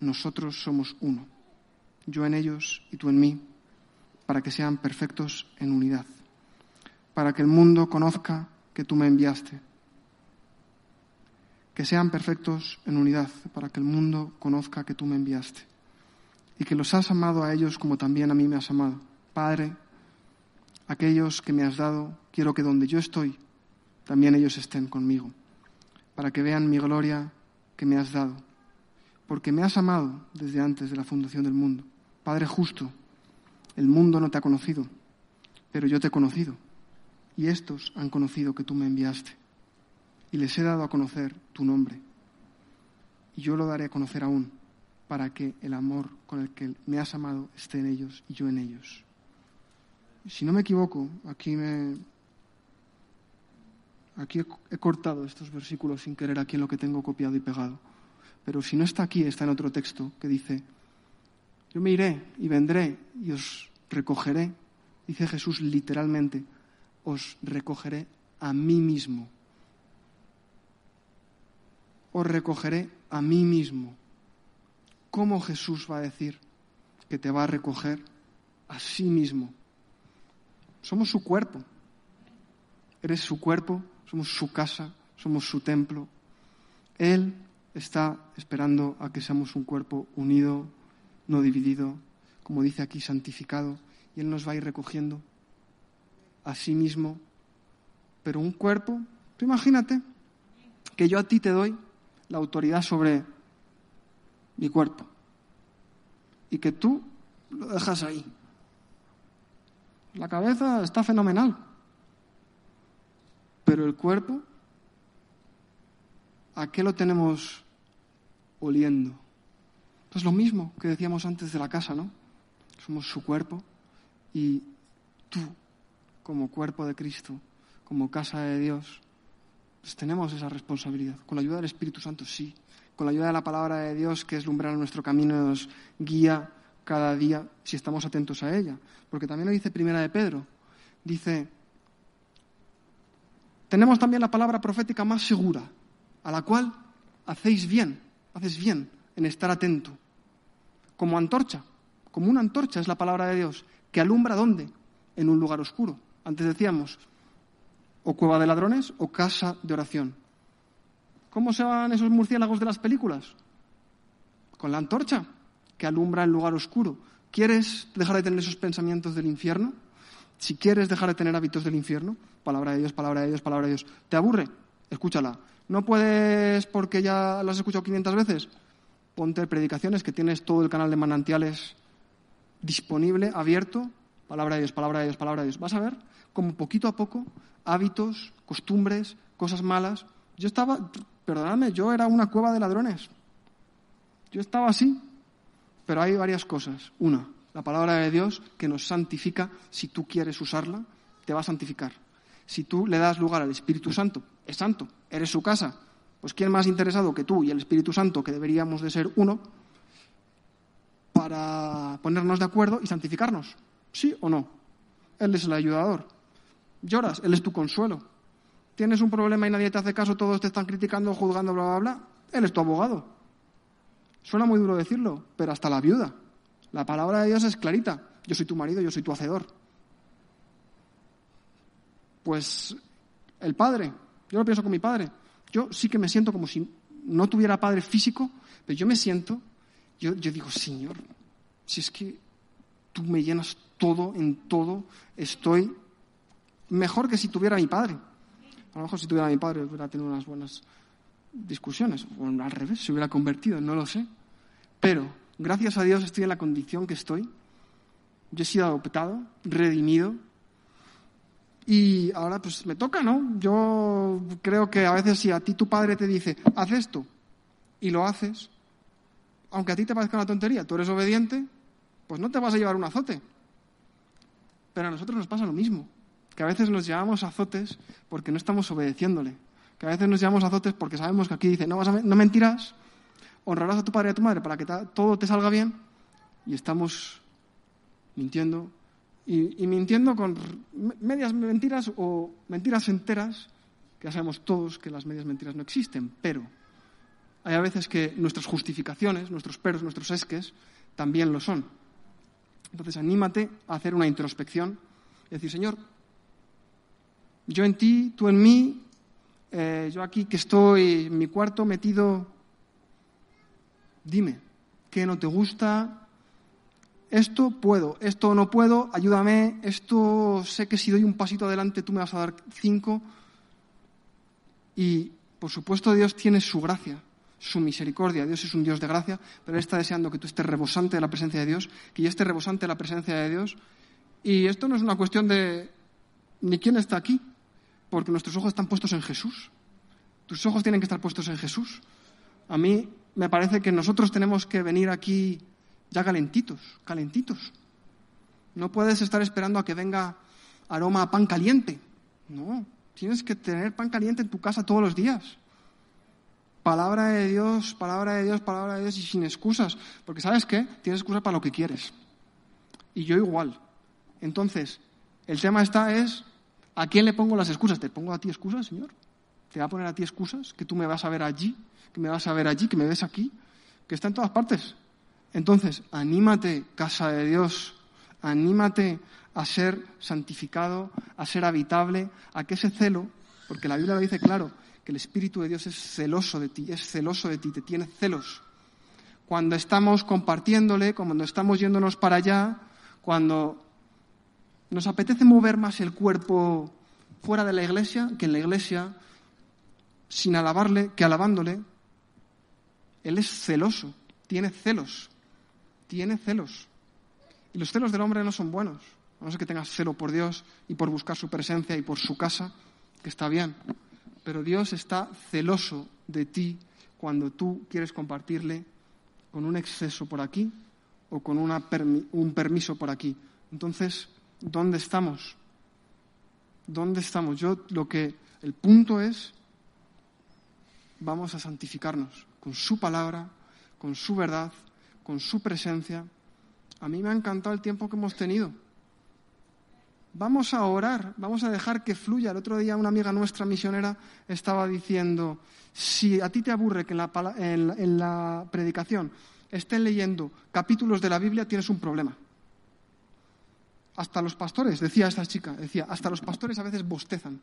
nosotros somos uno, yo en ellos y tú en mí, para que sean perfectos en unidad, para que el mundo conozca que tú me enviaste que sean perfectos en unidad, para que el mundo conozca que tú me enviaste y que los has amado a ellos como también a mí me has amado. Padre, aquellos que me has dado, quiero que donde yo estoy, también ellos estén conmigo, para que vean mi gloria que me has dado, porque me has amado desde antes de la fundación del mundo. Padre justo, el mundo no te ha conocido, pero yo te he conocido, y estos han conocido que tú me enviaste y les he dado a conocer tu nombre. Y yo lo daré a conocer aún, para que el amor con el que me has amado esté en ellos y yo en ellos. Si no me equivoco, aquí me aquí he, cortado estos versículos sin querer aquí en lo que tengo copiado y pegado. Pero si no está aquí, está en otro texto que dice, yo me iré y vendré y os recogeré, dice Jesús literalmente, os recogeré a mí mismo os recogeré a mí mismo. ¿Cómo Jesús va a decir que te va a recoger a sí mismo? Somos su cuerpo. Eres su cuerpo, somos su casa, somos su templo. Él está esperando a que seamos un cuerpo unido, no dividido, como dice aquí, santificado, y Él nos va a ir recogiendo a sí mismo. Pero un cuerpo, tú imagínate que yo a ti te doy la autoridad sobre mi cuerpo y que tú lo dejas ahí. La cabeza está fenomenal, pero el cuerpo, ¿a qué lo tenemos oliendo? Pues lo mismo que decíamos antes de la casa, ¿no? Somos su cuerpo y tú, como cuerpo de Cristo, como casa de Dios, pues tenemos esa responsabilidad. Con la ayuda del Espíritu Santo, sí. Con la ayuda de la palabra de Dios, que es lumbrar nuestro camino, nos guía cada día si estamos atentos a ella. Porque también lo dice Primera de Pedro. Dice, tenemos también la palabra profética más segura, a la cual hacéis bien, haces bien en estar atento. Como antorcha, como una antorcha es la palabra de Dios, que alumbra dónde? En un lugar oscuro. Antes decíamos, o cueva de ladrones o casa de oración. ¿Cómo se van esos murciélagos de las películas? Con la antorcha que alumbra el lugar oscuro. ¿Quieres dejar de tener esos pensamientos del infierno? Si quieres dejar de tener hábitos del infierno, palabra de Dios, palabra de Dios, palabra de Dios. ¿Te aburre? Escúchala. ¿No puedes porque ya lo has escuchado 500 veces? Ponte predicaciones que tienes todo el canal de manantiales disponible, abierto. Palabra de Dios, palabra de Dios, palabra de Dios. Vas a ver como poquito a poco hábitos, costumbres, cosas malas. Yo estaba, perdonadme, yo era una cueva de ladrones. Yo estaba así, pero hay varias cosas. Una, la palabra de Dios que nos santifica, si tú quieres usarla, te va a santificar. Si tú le das lugar al Espíritu Santo, es santo, eres su casa, pues ¿quién más interesado que tú y el Espíritu Santo, que deberíamos de ser uno, para ponernos de acuerdo y santificarnos? ¿Sí o no? Él es el ayudador. Lloras, Él es tu consuelo. Tienes un problema y nadie te hace caso, todos te están criticando, juzgando, bla, bla, bla. Él es tu abogado. Suena muy duro decirlo, pero hasta la viuda. La palabra de Dios es clarita. Yo soy tu marido, yo soy tu hacedor. Pues el padre, yo lo pienso con mi padre. Yo sí que me siento como si no tuviera padre físico, pero yo me siento, yo, digo, Señor, si es que tú me llenas todo, en todo, estoy mejor que si tuviera mi padre. A lo mejor si tuviera mi padre hubiera tenido unas buenas discusiones, o al revés, se hubiera convertido, no lo sé. Pero, gracias a Dios, estoy en la condición que estoy. Yo he sido adoptado, redimido, y ahora pues me toca, ¿no? Yo creo que a veces si a ti tu padre te dice, haz esto, y lo haces, aunque a ti te parezca una tontería, tú eres obediente, pues no te vas a llevar un azote. Pero a nosotros nos pasa lo mismo que a veces nos llevamos azotes porque no estamos obedeciéndole, que a veces nos llevamos azotes porque sabemos que aquí dice, no, vas a, no mentirás, honrarás a tu padre y a tu madre para que todo te salga bien, y estamos mintiendo, y, mintiendo con medias mentiras o mentiras enteras, que ya sabemos todos que las medias mentiras no existen, pero hay a veces que nuestras justificaciones, nuestros peros, nuestros esques, también lo son. Entonces, anímate a hacer una introspección y decir, Señor, yo en ti, tú en mí, eh, yo aquí que estoy en mi cuarto metido, dime, ¿qué no te gusta? Esto puedo, esto no puedo, ayúdame, esto sé que si doy un pasito adelante tú me vas a dar cinco. Y, por supuesto, Dios tiene su gracia, su misericordia. Dios es un Dios de gracia, pero Él está deseando que tú estés rebosante de la presencia de Dios, que yo esté rebosante de la presencia de Dios. Y esto no es una cuestión de ni quién está aquí, porque nuestros ojos están puestos en Jesús. Tus ojos tienen que estar puestos en Jesús. A mí me parece que nosotros tenemos que venir aquí ya calentitos, calentitos. No puedes estar esperando a que venga aroma a pan caliente. No, tienes que tener pan caliente en tu casa todos los días. Palabra de Dios, palabra de Dios, palabra de Dios y sin excusas. Porque sabes qué? Tienes excusas para lo que quieres. Y yo igual. Entonces, el tema está es ¿A quién le pongo las excusas? ¿Te pongo a ti excusas, Señor? ¿Te va a poner a ti excusas? ¿Que tú me vas a ver allí? ¿Que me vas a ver allí? ¿Que me ves aquí? Que está en todas partes. Entonces, anímate, casa de Dios. Anímate a ser santificado, a ser habitable, a que ese celo, porque la Biblia lo dice claro, que el Espíritu de Dios es celoso de ti, es celoso de ti, te tiene celos. Cuando estamos compartiéndole, cuando estamos yéndonos para allá, cuando nos apetece mover más el cuerpo fuera de la iglesia que en la iglesia, sin alabarle, que alabándole. Él es celoso, tiene celos, tiene celos. Y los celos del hombre no son buenos. A no ser que tengas celo por Dios y por buscar su presencia y por su casa, que está bien. Pero Dios está celoso de ti cuando tú quieres compartirle con un exceso por aquí o con un permiso por aquí. Entonces, ¿Dónde estamos? ¿Dónde estamos? Yo lo que el punto es vamos a santificarnos con su palabra, con su verdad, con su presencia. A mí me ha encantado el tiempo que hemos tenido. Vamos a orar, vamos a dejar que fluya. El otro día una amiga nuestra misionera estaba diciendo, si a ti te aburre que en la, en la predicación estén leyendo capítulos de la Biblia, tienes un problema hasta los pastores, decía esta chica, decía, hasta los pastores a veces bostezan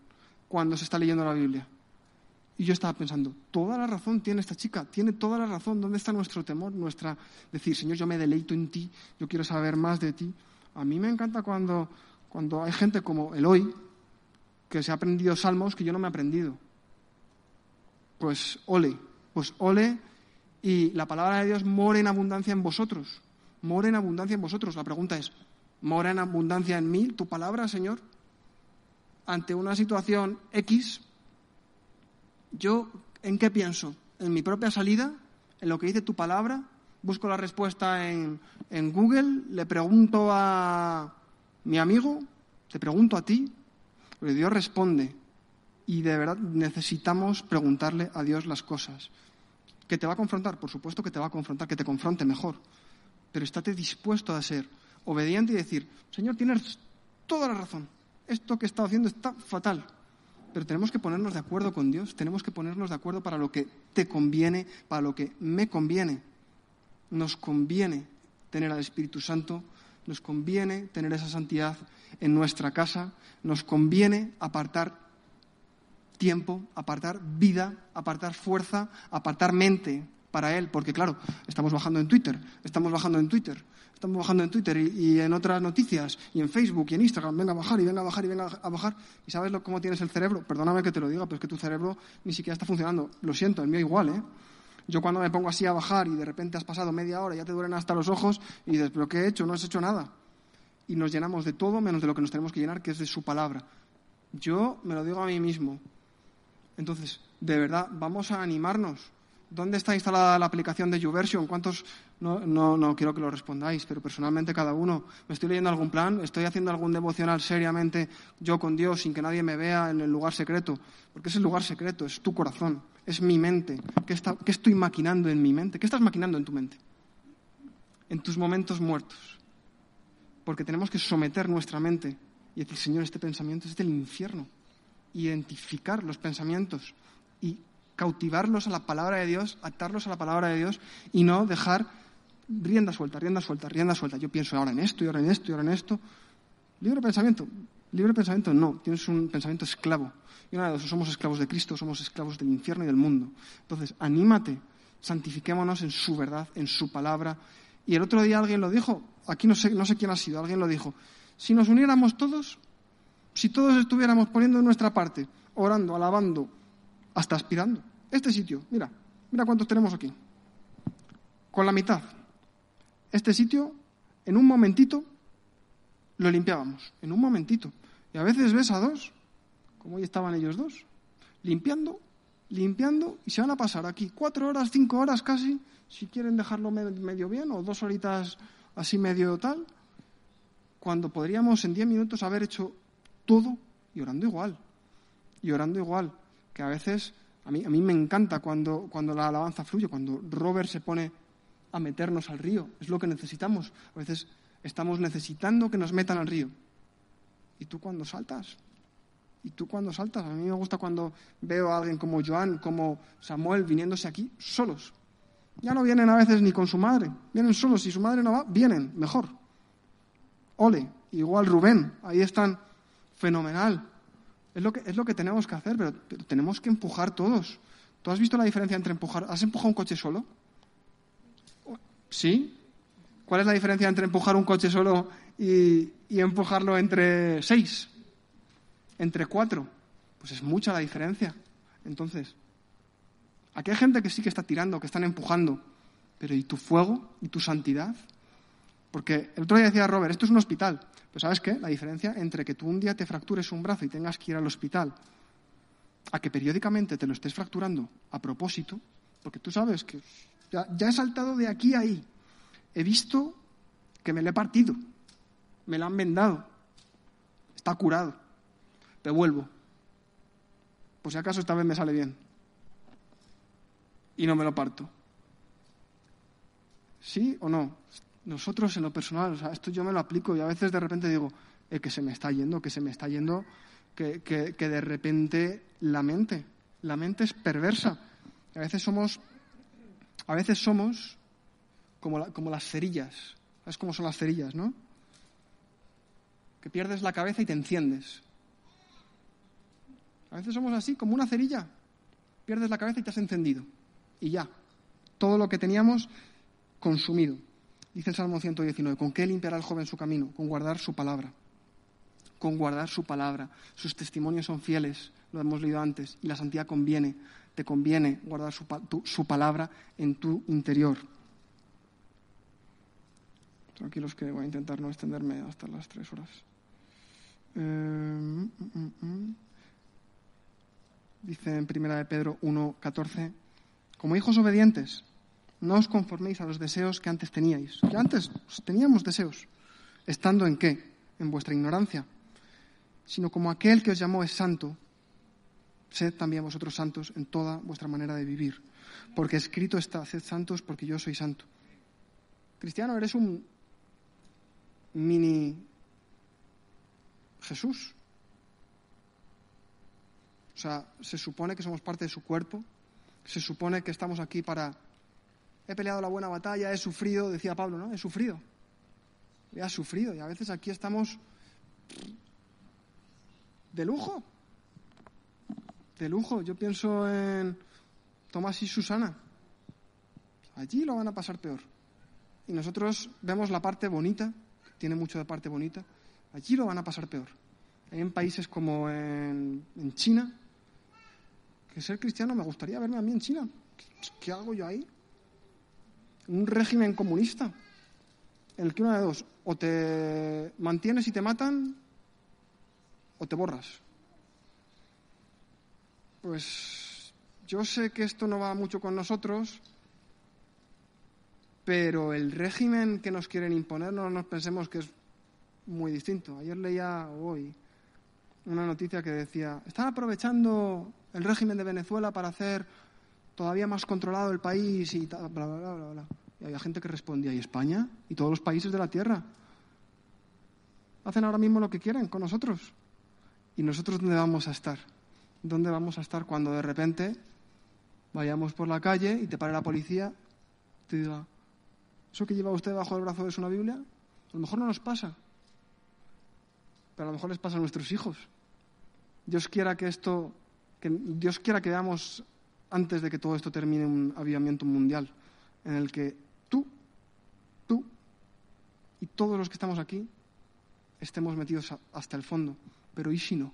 cuando se está leyendo la Biblia. Y yo estaba pensando, toda la razón tiene esta chica, tiene toda la razón. ¿Dónde está nuestro temor? Nuestra decir, Señor, yo me deleito en ti, yo quiero saber más de ti. A mí me encanta cuando, cuando hay gente como el hoy, que se ha aprendido salmos que yo no me he aprendido. Pues ole, pues ole, y la palabra de Dios mora en abundancia en vosotros. Mora en abundancia en vosotros. La pregunta es, mora en abundancia en mí tu palabra, Señor. Ante una situación X, yo, ¿en qué pienso? ¿En mi propia salida? ¿En lo que dice tu palabra? Busco la respuesta en, en Google, le pregunto a mi amigo, te pregunto a ti, porque Dios responde. Y de verdad necesitamos preguntarle a Dios las cosas. ¿Que te va a confrontar? Por supuesto que te va a confrontar, que te confronte mejor. Pero estate dispuesto a ser obediente y decir, Señor, tienes toda la razón, esto que he estado haciendo está fatal. Pero tenemos que ponernos de acuerdo con Dios, tenemos que ponernos de acuerdo para lo que te conviene, para lo que me conviene. Nos conviene tener al Espíritu Santo, nos conviene tener esa santidad en nuestra casa, nos conviene apartar tiempo, apartar vida, apartar fuerza, apartar mente para Él, porque claro, estamos bajando en Twitter, estamos bajando en Twitter, estamos bajando en Twitter y, en otras noticias y en Facebook y en Instagram, venga a bajar y venga a bajar y venga a bajar. ¿Y sabes lo, cómo tienes el cerebro? Perdóname que te lo diga, pero es que tu cerebro ni siquiera está funcionando. Lo siento, el mío igual, ¿eh? Yo cuando me pongo así a bajar y de repente has pasado media hora ya te duelen hasta los ojos y dices, ¿pero qué he hecho? No has hecho nada. Y nos llenamos de todo menos de lo que nos tenemos que llenar, que es de su palabra. Yo me lo digo a mí mismo. Entonces, de verdad, vamos a animarnos ¿Dónde está instalada la aplicación de YouVersion? ¿Cuántos? No, no, no quiero que lo respondáis, pero personalmente cada uno. ¿Me estoy leyendo algún plan? ¿Estoy haciendo algún devocional seriamente yo con Dios sin que nadie me vea en el lugar secreto? Porque es el lugar secreto, es tu corazón, es mi mente. ¿Qué, ¿Qué estoy maquinando en mi mente? ¿Qué estás maquinando en tu mente? En tus momentos muertos. Porque tenemos que someter nuestra mente y decir, Señor, este pensamiento es del infierno. Identificar los pensamientos y cautivarlos a la palabra de Dios, atarlos a la palabra de Dios y no dejar rienda suelta, rienda suelta, rienda suelta. Yo pienso ahora en esto y ahora en esto y ahora en esto. Libre pensamiento. Libre pensamiento no, tienes un pensamiento esclavo. Y dos, somos esclavos de Cristo, somos esclavos del infierno y del mundo. Entonces, anímate, santifiquémonos en su verdad, en su palabra. Y el otro día alguien lo dijo, aquí no sé, no sé quién ha sido, alguien lo dijo. Si nos uniéramos todos, si todos estuviéramos poniendo nuestra parte, orando, alabando, hasta aspirando, este sitio, mira, mira cuántos tenemos aquí. Con la mitad. Este sitio, en un momentito, lo limpiábamos. En un momentito. Y a veces ves a dos, como hoy estaban ellos dos, limpiando, limpiando, y se van a pasar aquí cuatro horas, cinco horas casi, si quieren dejarlo medio bien, o dos horitas así medio tal, cuando podríamos en diez minutos haber hecho todo y orando igual. Y orando igual. Que a veces, a mí, a mí me encanta cuando, cuando la alabanza fluye, cuando Robert se pone a meternos al río. Es lo que necesitamos. A veces estamos necesitando que nos metan al río. ¿Y tú cuando saltas? ¿Y tú cuando saltas? A mí me gusta cuando veo a alguien como Joan, como Samuel, viniéndose aquí solos. Ya no vienen a veces ni con su madre, vienen solos. Si su madre no va, vienen, mejor. Ole, igual Rubén, ahí están, fenomenal. Es lo que, es lo que tenemos que hacer, pero, tenemos que empujar todos. ¿Tú has visto la diferencia entre empujar? ¿Has empujado un coche solo? ¿Sí? ¿Cuál es la diferencia entre empujar un coche solo y, empujarlo entre seis? ¿Entre cuatro? Pues es mucha la diferencia. Entonces, aquí hay gente que sí que está tirando, que están empujando, pero ¿y tu fuego? ¿Y tu santidad? Porque el otro día decía Robert, esto es un hospital. Pero ¿sabes qué? La diferencia entre que tú un día te fractures un brazo y tengas que ir al hospital a que periódicamente te lo estés fracturando a propósito, porque tú sabes que ya, he saltado de aquí a ahí. He visto que me lo he partido. Me lo han vendado. Está curado. Te vuelvo. Por si acaso esta vez me sale bien. Y no me lo parto. ¿Sí o no? Nosotros en lo personal, o sea, esto yo me lo aplico y a veces de repente digo, eh, que se me está yendo, que se me está yendo, que, que, que de repente la mente, la mente es perversa. A veces somos a veces somos como, como las cerillas. ¿Sabes cómo son las cerillas, no? Que pierdes la cabeza y te enciendes. A veces somos así, como una cerilla. Pierdes la cabeza y te has encendido. Y ya. Todo lo que teníamos consumido. Dice el Salmo 119, ¿con qué limpiará el joven su camino? Con guardar su palabra. Con guardar su palabra. Sus testimonios son fieles, lo hemos leído antes, y la santidad conviene te conviene guardar su, palabra en tu interior. Tranquilos que voy a intentar no extenderme hasta las tres horas. Eh, Dice en primera de Pedro 1.14, como hijos obedientes, no os conforméis a los deseos que antes teníais. Que antes teníamos deseos. ¿Estando en qué? En vuestra ignorancia. Sino como aquel que os llamó es santo, sed también vosotros santos en toda vuestra manera de vivir. Porque escrito está, sed santos porque yo soy santo. Cristiano, eres un mini Jesús. O sea, se supone que somos parte de su cuerpo, se supone que estamos aquí para... He peleado la buena batalla, he sufrido, decía Pablo, ¿no? He sufrido. He sufrido y a veces aquí estamos de lujo de lujo. Yo pienso en Tomás y Susana. Allí lo van a pasar peor. Y nosotros vemos la parte bonita, tiene mucho de parte bonita. Allí lo van a pasar peor. En países como en, China, que ser cristiano me gustaría verme a mí en China. ¿Qué, hago yo ahí? Un régimen comunista, en el que una de dos, o te mantienes y te matan, o te borras pues yo sé que esto no va mucho con nosotros, pero el régimen que nos quieren imponer no nos pensemos que es muy distinto. Ayer leía hoy una noticia que decía, están aprovechando el régimen de Venezuela para hacer todavía más controlado el país y bla, bla, bla, bla, bla. Y había gente que respondía, ¿y España? ¿Y todos los países de la Tierra? Hacen ahora mismo lo que quieren con nosotros. ¿Y nosotros dónde vamos a estar? ¿dónde vamos a estar cuando de repente vayamos por la calle y te pare la policía y te diga, ¿eso que lleva usted bajo el brazo es una Biblia? A lo mejor no nos pasa. pero a lo mejor les pasa a nuestros hijos. Dios quiera que esto, que Dios quiera que veamos antes de que todo esto termine un avivamiento mundial, en el que y todos los que estamos aquí estemos metidos hasta el fondo. Pero ¿y si no?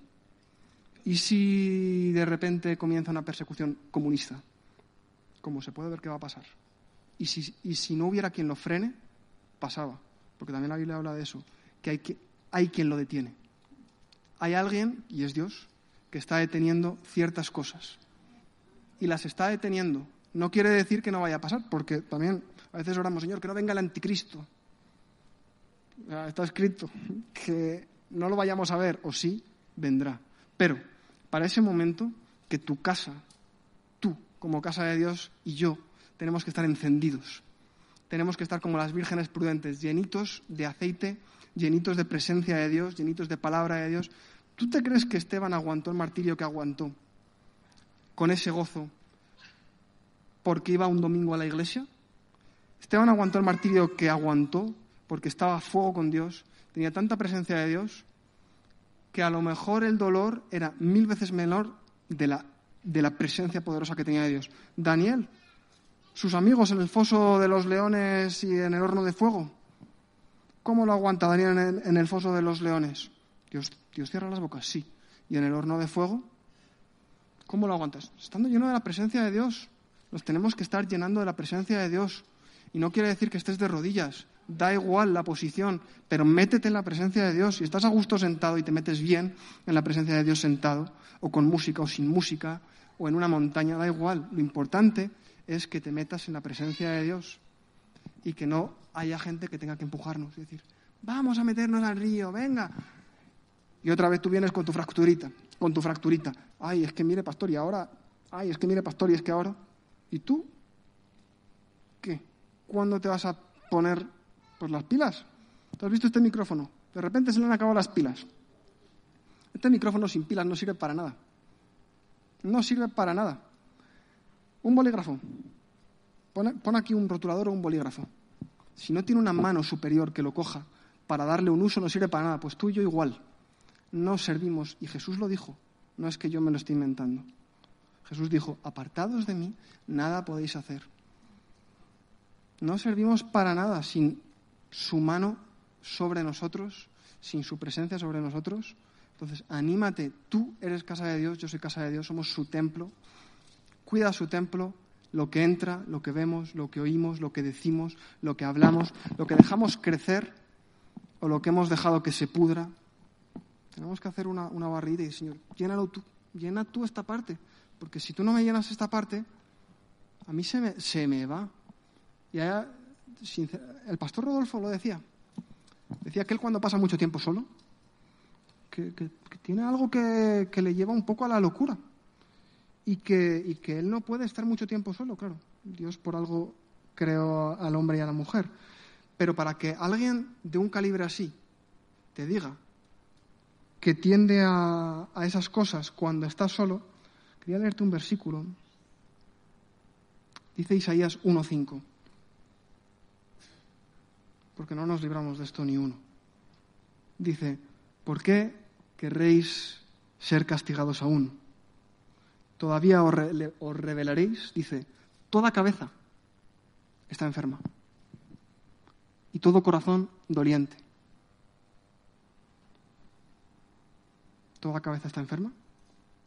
¿Y si de repente comienza una persecución comunista? Como se puede ver qué va a pasar. ¿Y si, y si no hubiera quien lo frene? Pasaba. Porque también la Biblia habla de eso, que hay, que, hay quien lo detiene. Hay alguien, y es Dios, que está deteniendo ciertas cosas. Y las está deteniendo. No quiere decir que no vaya a pasar, porque también a veces oramos, Señor, que no venga el anticristo. Está escrito que no lo vayamos a ver, o sí, vendrá. Pero para ese momento, que tu casa, tú como casa de Dios y yo, tenemos que estar encendidos. Tenemos que estar como las vírgenes prudentes, llenitos de aceite, llenitos de presencia de Dios, llenitos de palabra de Dios. ¿Tú te crees que Esteban aguantó el martirio que aguantó con ese gozo porque iba un domingo a la iglesia? Esteban aguantó el martirio que aguantó porque estaba a fuego con Dios, tenía tanta presencia de Dios, que a lo mejor el dolor era mil veces menor de la, de la presencia poderosa que tenía de Dios. Daniel, sus amigos en el foso de los leones y en el horno de fuego. ¿Cómo lo aguanta Daniel en el, foso de los leones? Dios, Dios cierra las bocas, sí. ¿Y en el horno de fuego? ¿Cómo lo aguantas? Estando lleno de la presencia de Dios. Nos tenemos que estar llenando de la presencia de Dios. Y no quiere decir que estés de rodillas, da igual la posición, pero métete en la presencia de Dios. Si estás a gusto sentado y te metes bien en la presencia de Dios sentado, o con música o sin música, o en una montaña, da igual. Lo importante es que te metas en la presencia de Dios y que no haya gente que tenga que empujarnos. Es decir, vamos a meternos al río, venga. Y otra vez tú vienes con tu fracturita, con tu fracturita. Ay, es que mire, pastor, y ahora, ay, es que mire, pastor, y es que ahora. ¿Y tú? ¿Qué? ¿Cuándo te vas a poner pues las pilas. ¿Tú has visto este micrófono? De repente se le han acabado las pilas. Este micrófono sin pilas no sirve para nada. No sirve para nada. Un bolígrafo. Pon, aquí un rotulador o un bolígrafo. Si no tiene una mano superior que lo coja para darle un uso, no sirve para nada. Pues tú y yo igual. No servimos. Y Jesús lo dijo. No es que yo me lo esté inventando. Jesús dijo, apartados de mí, nada podéis hacer. No servimos para nada sin su mano sobre nosotros, sin su presencia sobre nosotros. Entonces, anímate, tú eres casa de Dios, yo soy casa de Dios, somos su templo. Cuida su templo, lo que entra, lo que vemos, lo que oímos, lo que decimos, lo que hablamos, lo que dejamos crecer o lo que hemos dejado que se pudra. Tenemos que hacer una, una barrida y, Señor, llénalo tú, llena tú esta parte, porque si tú no me llenas esta parte, a mí se me, se me va. Y allá, el pastor Rodolfo lo decía. Decía que él cuando pasa mucho tiempo solo, que, tiene algo que, le lleva un poco a la locura. Y que, él no puede estar mucho tiempo solo, claro. Dios por algo creó al hombre y a la mujer. Pero para que alguien de un calibre así te diga que tiende a, a esas cosas cuando está solo, quería leerte un versículo. Dice Isaías 1.5 porque no nos libramos de esto ni uno. Dice, ¿por qué querréis ser castigados aún? Todavía os, revelaréis, dice, toda cabeza está enferma y todo corazón doliente. ¿Toda cabeza está enferma?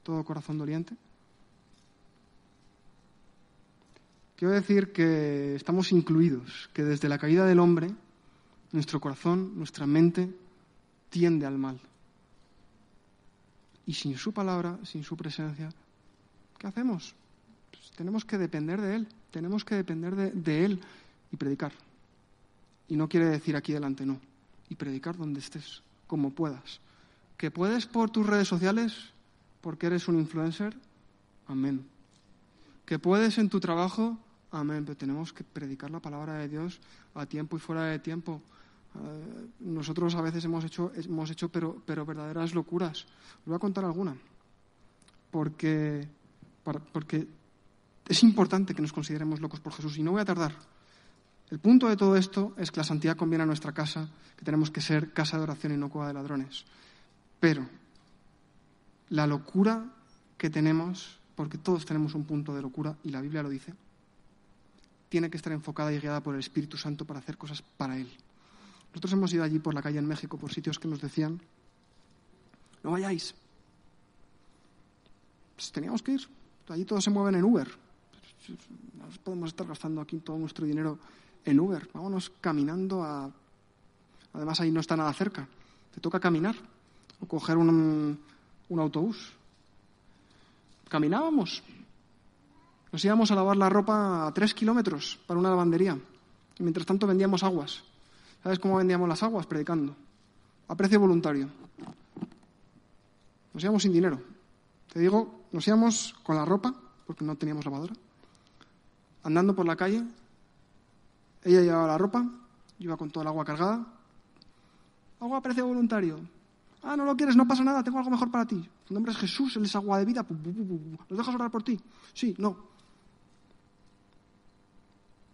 ¿Todo corazón doliente? Quiero decir que estamos incluidos, que desde la caída del hombre nuestro corazón, nuestra mente tiende al mal. Y sin su palabra, sin su presencia, ¿qué hacemos? Pues tenemos que depender de Él, tenemos que depender de, de, Él y predicar. Y no quiere decir aquí delante, no. Y predicar donde estés, como puedas. ¿Que puedes por tus redes sociales porque eres un influencer? Amén. ¿Que puedes en tu trabajo? Amén. Pero tenemos que predicar la palabra de Dios a tiempo y fuera de tiempo. Eh, nosotros a veces hemos hecho, hemos hecho pero, pero verdaderas locuras. Os voy a contar alguna. Porque, porque es importante que nos consideremos locos por Jesús y no voy a tardar. El punto de todo esto es que la santidad conviene a nuestra casa, que tenemos que ser casa de oración y no cueva de ladrones. Pero la locura que tenemos, porque todos tenemos un punto de locura, y la Biblia lo dice, tiene que estar enfocada y guiada por el Espíritu Santo para hacer cosas para Él. Nosotros hemos ido allí por la calle en México, por sitios que nos decían, no vayáis. Pues teníamos que ir. Allí todos se mueven en Uber. No podemos estar gastando aquí todo nuestro dinero en Uber. Vámonos caminando a... Además ahí no está nada cerca. Te toca caminar o coger un, un autobús. Caminábamos. Nos íbamos a lavar la ropa a tres kilómetros para una lavandería. Y mientras tanto vendíamos aguas. ¿Sabes cómo vendíamos las aguas? Predicando. A precio voluntario. Nos íbamos sin dinero. Te digo, nos íbamos con la ropa, porque no teníamos lavadora, andando por la calle. Ella llevaba la ropa, iba con toda el agua cargada. Agua a precio voluntario. Ah, no lo quieres, no pasa nada, tengo algo mejor para ti. Tu nombre es Jesús, Él es agua de vida. ¿Nos dejas orar por ti? Sí, no.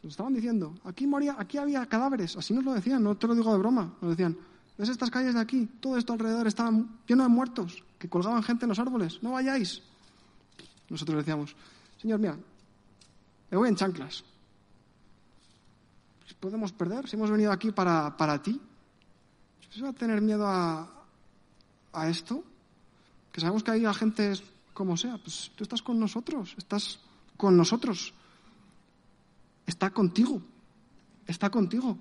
Nos estaban diciendo, aquí moría, aquí había cadáveres, así nos lo decían, no te lo digo de broma, nos decían, ¿ves estas calles de aquí? Todo esto alrededor estaba lleno de muertos, que colgaban gente en los árboles, no vayáis. Nosotros decíamos, Señor, mira, me voy en chanclas. ¿Podemos perder si hemos venido aquí para, para ti? ¿Se va a tener miedo a, a esto? Que sabemos que hay gente como sea, pues tú estás con nosotros, estás con nosotros. Está contigo, está contigo.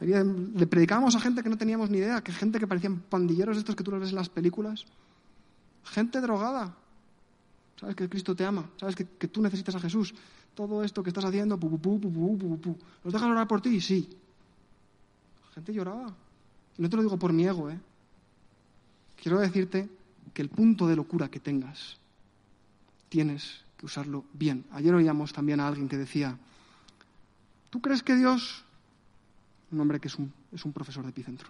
Le predicábamos a gente que no teníamos ni idea, que gente que parecían pandilleros estos que tú los ves en las películas. Gente drogada. Sabes que Cristo te ama, sabes que, que tú necesitas a Jesús. Todo esto que estás haciendo, pu, pu, pu, ¿Nos dejas orar por ti? Sí. gente lloraba. Y no te lo digo por mi ego, ¿eh? Quiero decirte que el punto de locura que tengas, tienes que usarlo bien. Ayer oíamos también a alguien que decía, ¿tú crees que Dios, un hombre que es un, es un profesor de epicentro,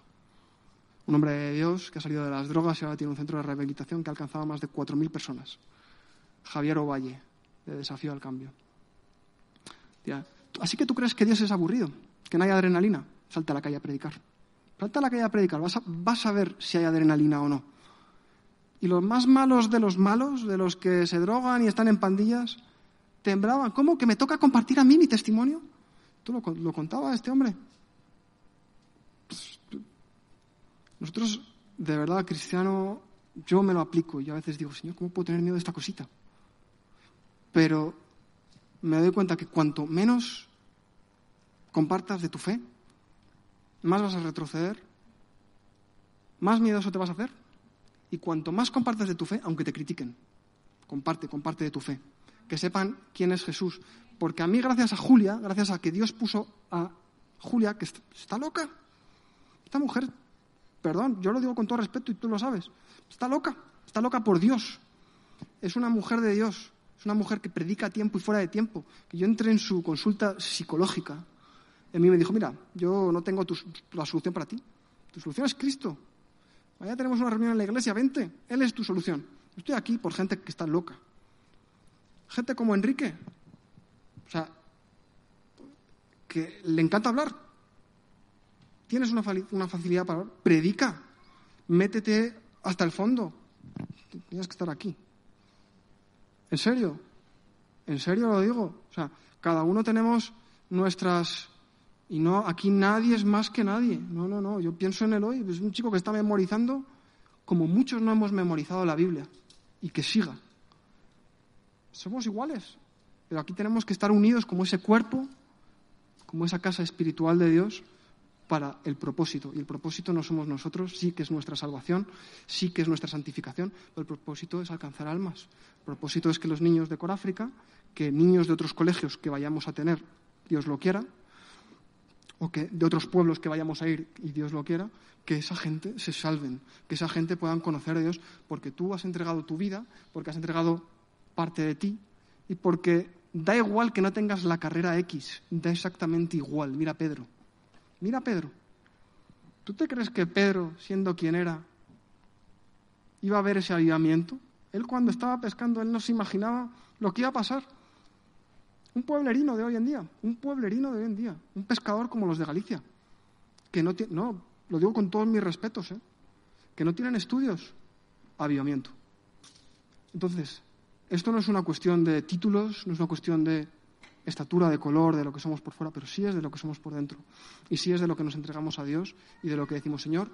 un hombre de Dios que ha salido de las drogas y ahora tiene un centro de rehabilitación que ha alcanzado a más de 4.000 personas, Javier Ovalle, de Desafío al Cambio. Así que tú crees que Dios es aburrido, que no hay adrenalina, salta a la calle a predicar. Salta a la calle a predicar, vas a, vas a ver si hay adrenalina o no. Y los más malos de los malos, de los que se drogan y están en pandillas, temblaban. ¿Cómo? ¿Que me toca compartir a mí mi testimonio? ¿Tú lo, lo contaba este hombre? Nosotros, de verdad, cristiano, yo me lo aplico y a veces digo, Señor, ¿cómo puedo tener miedo de esta cosita? Pero me doy cuenta que cuanto menos compartas de tu fe, más vas a retroceder, más miedoso te vas a hacer. Y cuanto más compartas de tu fe, aunque te critiquen, comparte, comparte de tu fe. Que sepan quién es Jesús. Porque a mí, gracias a Julia, gracias a que Dios puso a Julia, que está loca. Esta mujer, perdón, yo lo digo con todo respeto y tú lo sabes, está loca, está loca por Dios. Es una mujer de Dios, es una mujer que predica a tiempo y fuera de tiempo. Que yo entré en su consulta psicológica. A mí me dijo, mira, yo no tengo la solución para ti. Tu solución es Cristo. Allá tenemos una reunión en la iglesia, vente. Él es tu solución. Estoy aquí por gente que está loca. Gente como Enrique. O sea, que le encanta hablar. Tienes una, una facilidad para hablar. Predica. Métete hasta el fondo. Tienes que estar aquí. ¿En serio? ¿En serio lo digo? O sea, cada uno tenemos nuestras... Y no, aquí nadie es más que nadie. No, no, no. Yo pienso en él hoy. Es un chico que está memorizando como muchos no hemos memorizado la Biblia. Y que siga. Somos iguales. Pero aquí tenemos que estar unidos como ese cuerpo, como esa casa espiritual de Dios para el propósito. Y el propósito no somos nosotros, sí que es nuestra salvación, sí que es nuestra santificación, pero el propósito es alcanzar almas. El propósito es que los niños de Coráfrica, que niños de otros colegios que vayamos a tener, Dios lo quiera, o que de otros pueblos que vayamos a ir y Dios lo quiera, que esa gente se salven, que esa gente puedan conocer a Dios, porque tú has entregado tu vida, porque has entregado parte de ti y porque da igual que no tengas la carrera X, da exactamente igual. Mira Pedro, Mira Pedro. ¿Tú te crees que Pedro, siendo quien era, iba a ver ese avivamiento? Él cuando estaba pescando, él no se imaginaba lo que iba a pasar. Un pueblerino de hoy en día, un pueblerino de hoy en día, un pescador como los de Galicia, que no tiene, no, lo digo con todos mis respetos, ¿eh? que no tienen estudios, avivamiento. Entonces, esto no es una cuestión de títulos, no es una cuestión de estatura, de color, de lo que somos por fuera, pero sí es de lo que somos por dentro. Y sí es de lo que nos entregamos a Dios y de lo que decimos, Señor,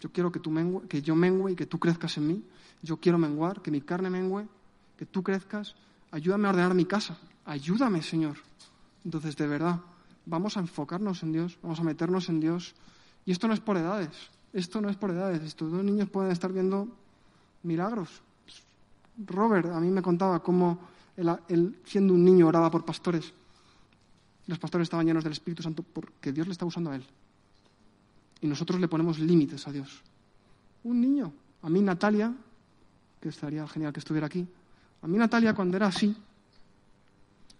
yo quiero que, tú mengue, que yo mengue y que tú crezcas en mí. Yo quiero menguar, que mi carne mengue, que tú crezcas. Ayúdame a ordenar mi casa. Ayúdame, Señor. Entonces, de verdad, vamos a enfocarnos en Dios, vamos a meternos en Dios. Y esto no es por edades, esto no es por edades. Estos dos niños pueden estar viendo milagros. Robert a mí me contaba cómo él, siendo un niño, oraba por pastores. Los pastores estaban llenos del Espíritu Santo porque Dios le está usando a él. Y nosotros le ponemos límites a Dios. Un niño. A mí Natalia, que estaría genial que estuviera aquí, a mí Natalia cuando era así,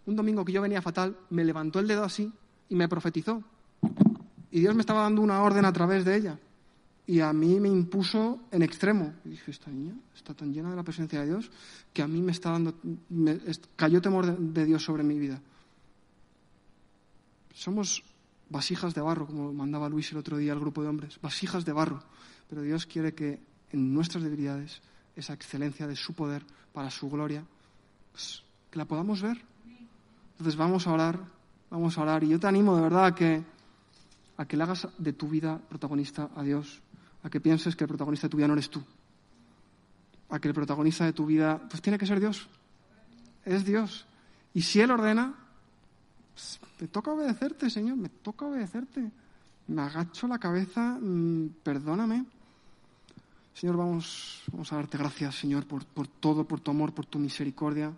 un domingo que yo venía fatal, me levantó el dedo así y me profetizó. Y Dios me estaba dando una orden a través de ella. Y a mí me impuso en extremo. Y dije, esta niña está tan llena de la presencia de Dios que a mí me está dando, cayó temor de, Dios sobre mi vida. Somos vasijas de barro, como mandaba Luis el otro día al grupo de hombres, vasijas de barro. Pero Dios quiere que en nuestras debilidades, esa excelencia de su poder para su gloria, pues, que la podamos ver. Entonces vamos a orar, vamos a orar. Y yo te animo de verdad a que, a que le hagas de tu vida protagonista a Dios, a que pienses que el protagonista de tu vida no eres tú, a que el protagonista de tu vida, pues tiene que ser Dios, es Dios. Y si Él ordena, pues, me toca obedecerte, Señor, me toca obedecerte. Me agacho la cabeza, mm, perdóname. Señor, vamos, vamos a darte gracias, Señor, por, por todo, por tu amor, por tu misericordia,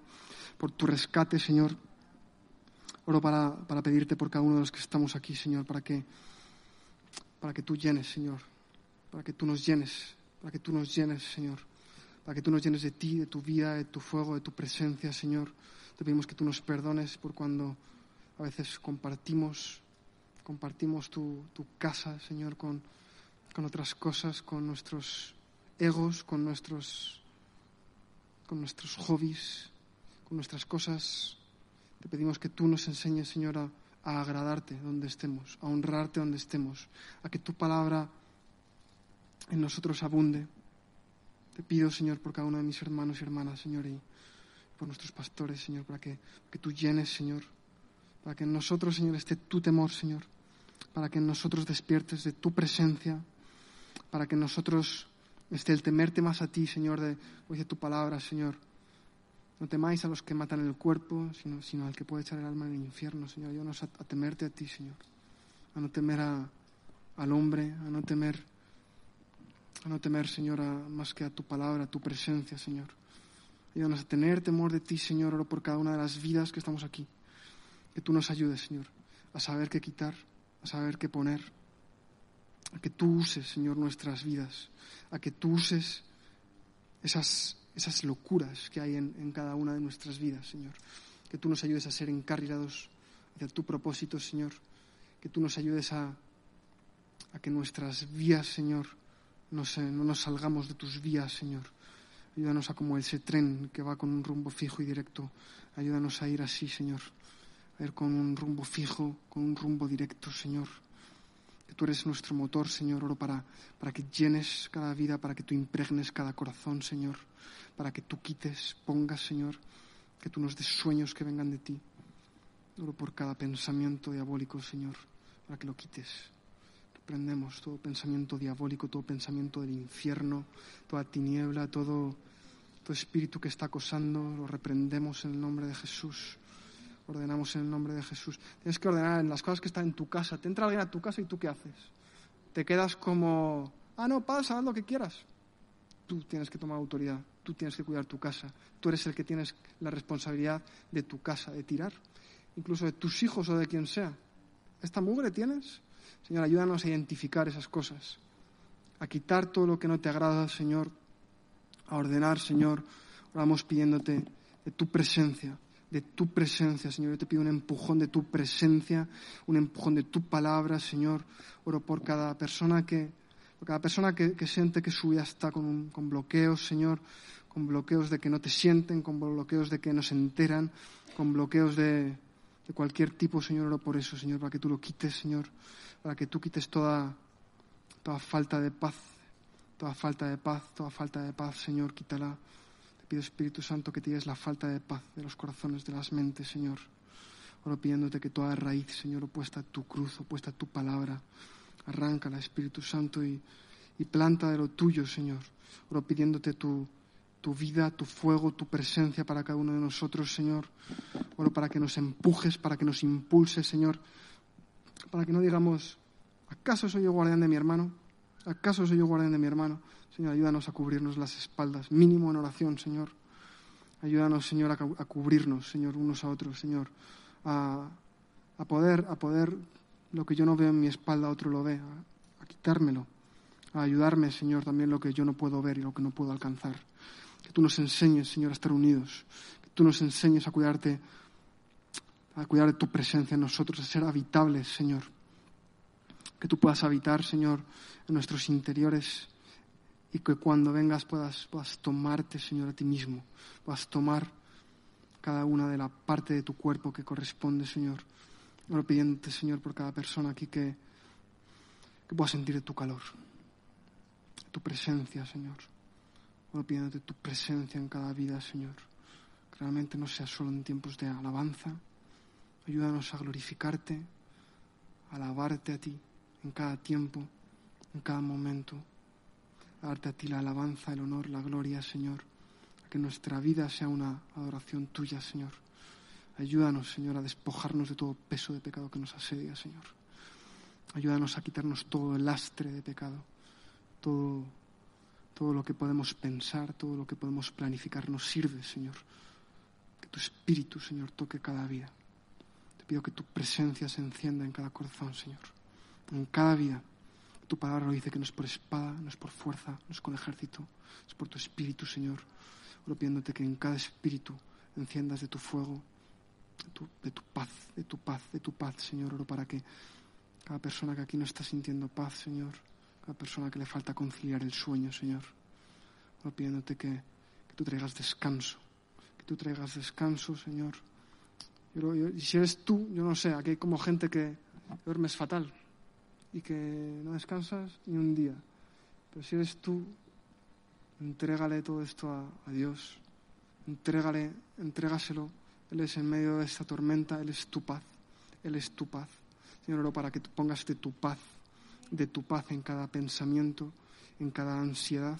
por tu rescate, Señor. Oro para, para pedirte por cada uno de los que estamos aquí, Señor, para que, para que tú llenes, Señor, para que tú nos llenes, para que tú nos llenes, Señor, para que tú nos llenes de ti, de tu vida, de tu fuego, de tu presencia, Señor. Te pedimos que tú nos perdones por cuando a veces compartimos, compartimos tu, tu casa, Señor, con, con otras cosas, con nuestros egos, con nuestros, con nuestros hobbies, con nuestras cosas. Te pedimos que tú nos enseñes, Señor, a, a agradarte donde estemos, a honrarte donde estemos, a que tu palabra en nosotros abunde. Te pido, Señor, por cada uno de mis hermanos y hermanas, Señor, y por nuestros pastores, Señor, para que, que tú llenes, Señor, para que en nosotros, Señor, esté tu temor, Señor, para que en nosotros despiertes de tu presencia, para que en nosotros esté el temerte más a ti, Señor, de, dice tu palabra, Señor. No temáis a los que matan el cuerpo, sino, sino al que puede echar el alma en el infierno, Señor. Ayúdanos a, a temerte a ti, Señor. A no temer a, al hombre, a no temer a no temer, Señor, más que a tu palabra, a tu presencia, Señor. Ayúdanos a tener temor de ti, Señor, oro por cada una de las vidas que estamos aquí. Que tú nos ayudes, Señor, a saber qué quitar, a saber qué poner. A que tú uses, Señor, nuestras vidas. A que tú uses esas, esas locuras que hay en, en cada una de nuestras vidas, Señor. Que tú nos ayudes a ser encarrilados hacia tu propósito, Señor. Que tú nos ayudes a, a que nuestras vías, Señor, no, no nos salgamos de tus vías, Señor. Ayúdanos a como ese tren que va con un rumbo fijo y directo. Ayúdanos a ir así, Señor. A ir con un rumbo fijo, con un rumbo directo, Señor. Que tú eres nuestro motor, Señor. Oro para, para que llenes cada vida, para que tú impregnes cada corazón, Señor. Para que tú quites, pongas, Señor. Que tú nos des sueños que vengan de ti. Oro por cada pensamiento diabólico, Señor. Para que lo quites Prendemos todo pensamiento diabólico, todo pensamiento del infierno, toda tiniebla, todo, todo espíritu que está acosando, lo reprendemos en el nombre de Jesús. Ordenamos en el nombre de Jesús. Tienes que ordenar en las cosas que están en tu casa. Te entra alguien a tu casa y tú qué haces. Te quedas como, ah, no, pasa, haz lo que quieras. Tú tienes que tomar autoridad, tú tienes que cuidar tu casa. Tú eres el que tienes la responsabilidad de tu casa, de tirar, incluso de tus hijos o de quien sea. ¿Esta mugre tienes? Señor, ayúdanos a identificar esas cosas, a quitar todo lo que no te agrada, Señor, a ordenar, Señor. Oramos pidiéndote de tu presencia, de tu presencia, Señor. Yo te pido un empujón de tu presencia, un empujón de tu palabra, Señor. Oro por cada persona que, por cada persona que, siente que su vida está con, con bloqueos, Señor, con bloqueos de que no te sienten, con bloqueos de que no se enteran, con bloqueos de, de cualquier tipo, Señor. Oro por eso, Señor, para que tú lo quites, Señor para que tú quites toda, toda falta de paz, Toda falta de paz, toda falta de paz, Señor, quítala. Te pido, Espíritu Santo, que tires la falta de paz de los corazones, de las mentes, Señor. Oro pidiéndote que toda raíz, Señor, opuesta a tu cruz, opuesta a tu palabra, arráncala, Espíritu Santo, y, y planta de lo tuyo, Señor. Oro pidiéndote tu, tu vida, tu fuego, tu presencia para cada uno de nosotros, Señor. Oro para que nos empujes, para que nos impulses, Señor. Para que no digamos, ¿acaso soy yo guardián de mi hermano? ¿Acaso soy yo guardián de mi hermano? Señor, ayúdanos a cubrirnos las espaldas, mínimo en oración, Señor. Ayúdanos, Señor, a, cubrirnos, Señor, unos a otros, Señor. A, a, poder, a poder, lo que yo no veo en mi espalda, otro lo ve, a, a quitármelo. A ayudarme, Señor, también lo que yo no puedo ver y lo que no puedo alcanzar. Que tú nos enseñes, Señor, a estar unidos. Que tú nos enseñes a cuidarte, a cuidar de tu presencia en nosotros, a ser habitables, Señor. Que tú puedas habitar, Señor, en nuestros interiores y que cuando vengas puedas, puedas tomarte, Señor, a ti mismo. Puedas tomar cada una de la parte de tu cuerpo que corresponde, Señor. Oro pidiéndote, Señor, por cada persona aquí que, que pueda sentir tu calor, tu presencia, Señor. Oro pidiéndote tu presencia en cada vida, Señor. Que realmente no sea solo en tiempos de alabanza. Ayúdanos a glorificarte, a alabarte a ti en cada tiempo, en cada momento. A darte a ti la alabanza, el honor, la gloria, Señor. A que nuestra vida sea una adoración tuya, Señor. Ayúdanos, Señor, a despojarnos de todo peso de pecado que nos asedia, Señor. Ayúdanos a quitarnos todo el lastre de pecado, todo, todo lo que podemos pensar, todo lo que podemos planificar nos sirve, Señor. Que tu espíritu, Señor, toque cada vida. Pido que tu presencia se encienda en cada corazón, Señor. En cada vida. Tu palabra lo dice que no es por espada, no es por fuerza, no es con ejército, es por tu espíritu, Señor. Oro pidiéndote que en cada espíritu enciendas de tu fuego, de tu, de tu, paz, de tu paz, de tu paz, Señor. Oro para que cada persona que aquí no está sintiendo paz, Señor, cada persona que le falta conciliar el sueño, Señor, oro pidiéndote que, que tú traigas descanso, que tú traigas descanso, Señor. Yo, yo, si eres tú, yo no sé, aquí hay como gente que duermes fatal y que no descansas ni un día. Pero si eres tú, entrégale todo esto a, a Dios. Entrégale, entrégaselo. Él es en medio de esta tormenta, Él es tu paz. Él es tu paz. Señor, oro para que tú pongas de tu paz, de tu paz en cada pensamiento, en cada ansiedad,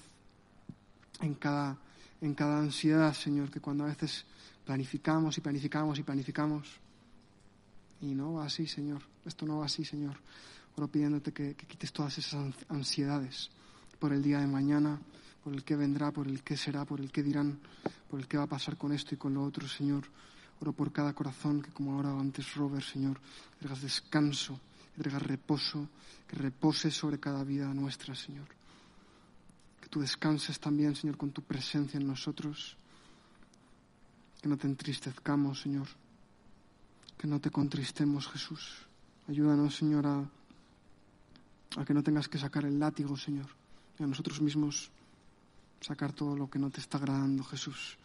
en cada, en cada ansiedad, Señor, que cuando a veces planificamos y planificamos y planificamos, y no va así, Señor, esto no va así, Señor. Oro pidiéndote que, quites todas esas ansiedades por el día de mañana, por el que vendrá, por el que será, por el que dirán, por el que va a pasar con esto y con lo otro, Señor. Oro por cada corazón que, como ahora antes Robert, Señor, traigas descanso, que traigas reposo, que repose sobre cada vida nuestra, Señor. Que tú descanses también, Señor, con tu presencia en nosotros. Que no te entristezcamos, Señor. Que no te contristemos, Jesús. Ayúdanos, Señor, a que no tengas que sacar el látigo, Señor, y a nosotros mismos sacar todo lo que no te está agradando, Jesús.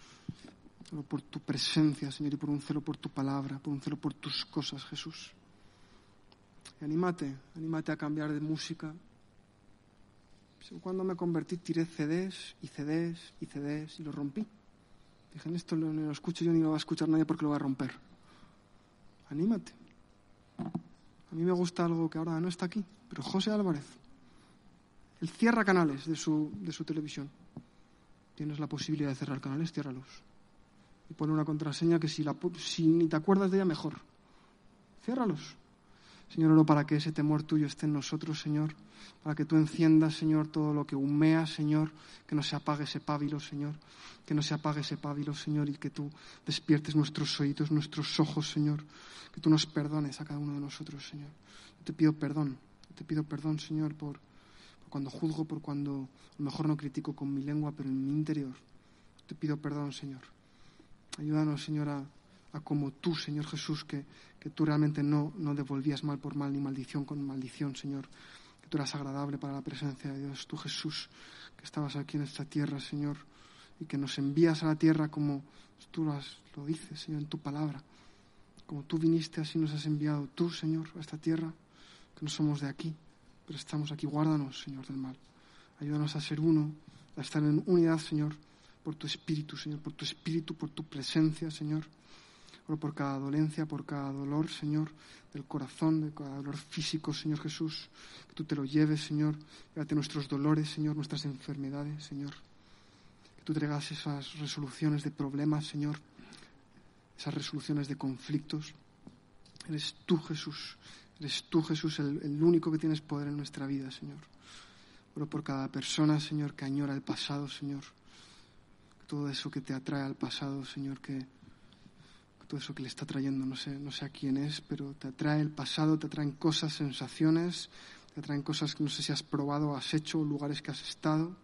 Por tu presencia, Señor, y por un celo por tu palabra, por un celo por tus cosas, Jesús. Y anímate, anímate a cambiar de música. Cuando me convertí tiré CDs y CDs y CDs y lo rompí. Dije, esto no lo escucho yo ni lo va a escuchar nadie porque lo va a romper. Anímate. A mí me gusta algo que ahora no está aquí, pero José Álvarez. Él cierra canales de su, de su televisión. Tienes la posibilidad de cerrar canales, ciérralos. Y pone una contraseña que si, la, si ni te acuerdas de ella, mejor. Ciérralos. Señor, oro para que ese temor tuyo esté en nosotros, Señor. Para que tú enciendas, Señor, todo lo que humea, Señor. Que no se apague ese pábilo, Señor. Que no se apague ese pábilo, Señor. Y que tú despiertes nuestros oídos, nuestros ojos, Señor. Que tú nos perdones a cada uno de nosotros, Señor. Te pido perdón. Te pido perdón, Señor, por, cuando juzgo, por cuando a lo mejor no critico con mi lengua, pero en mi interior. Te pido perdón, Señor. Ayúdanos, Señor, a como tú, Señor Jesús, que, que tú realmente no, no devolvías mal por mal ni maldición con maldición, Señor. Que tú eras agradable para la presencia de Dios. Tú, Jesús, que estabas aquí en esta tierra, Señor, y que nos envías a la tierra como tú lo, lo dices, Señor, en tu palabra. Como tú viniste, así nos has enviado tú, Señor, a esta tierra, que no somos de aquí, pero estamos aquí. Guárdanos, Señor, del mal. Ayúdanos a ser uno, a estar en unidad, Señor, por tu espíritu, Señor, por tu espíritu, por tu presencia, Señor. Oro por cada dolencia, por cada dolor, Señor, del corazón, de cada dolor físico, Señor Jesús. Que tú te lo lleves, Señor. Llévate nuestros dolores, Señor, nuestras enfermedades, Señor. Que tú traigas esas resoluciones de problemas, Señor. Esas resoluciones de conflictos. Eres tú, Jesús. Eres tú, Jesús, el, único que tienes poder en nuestra vida, Señor. Oro por cada persona, Señor, que añora el pasado, Señor. Todo eso que te atrae al pasado, Señor, que todo eso que le está trayendo, no sé, no sé a quién es, pero te atrae el pasado, te atraen cosas, sensaciones, te atraen cosas que no sé si has probado, has hecho, lugares que has estado,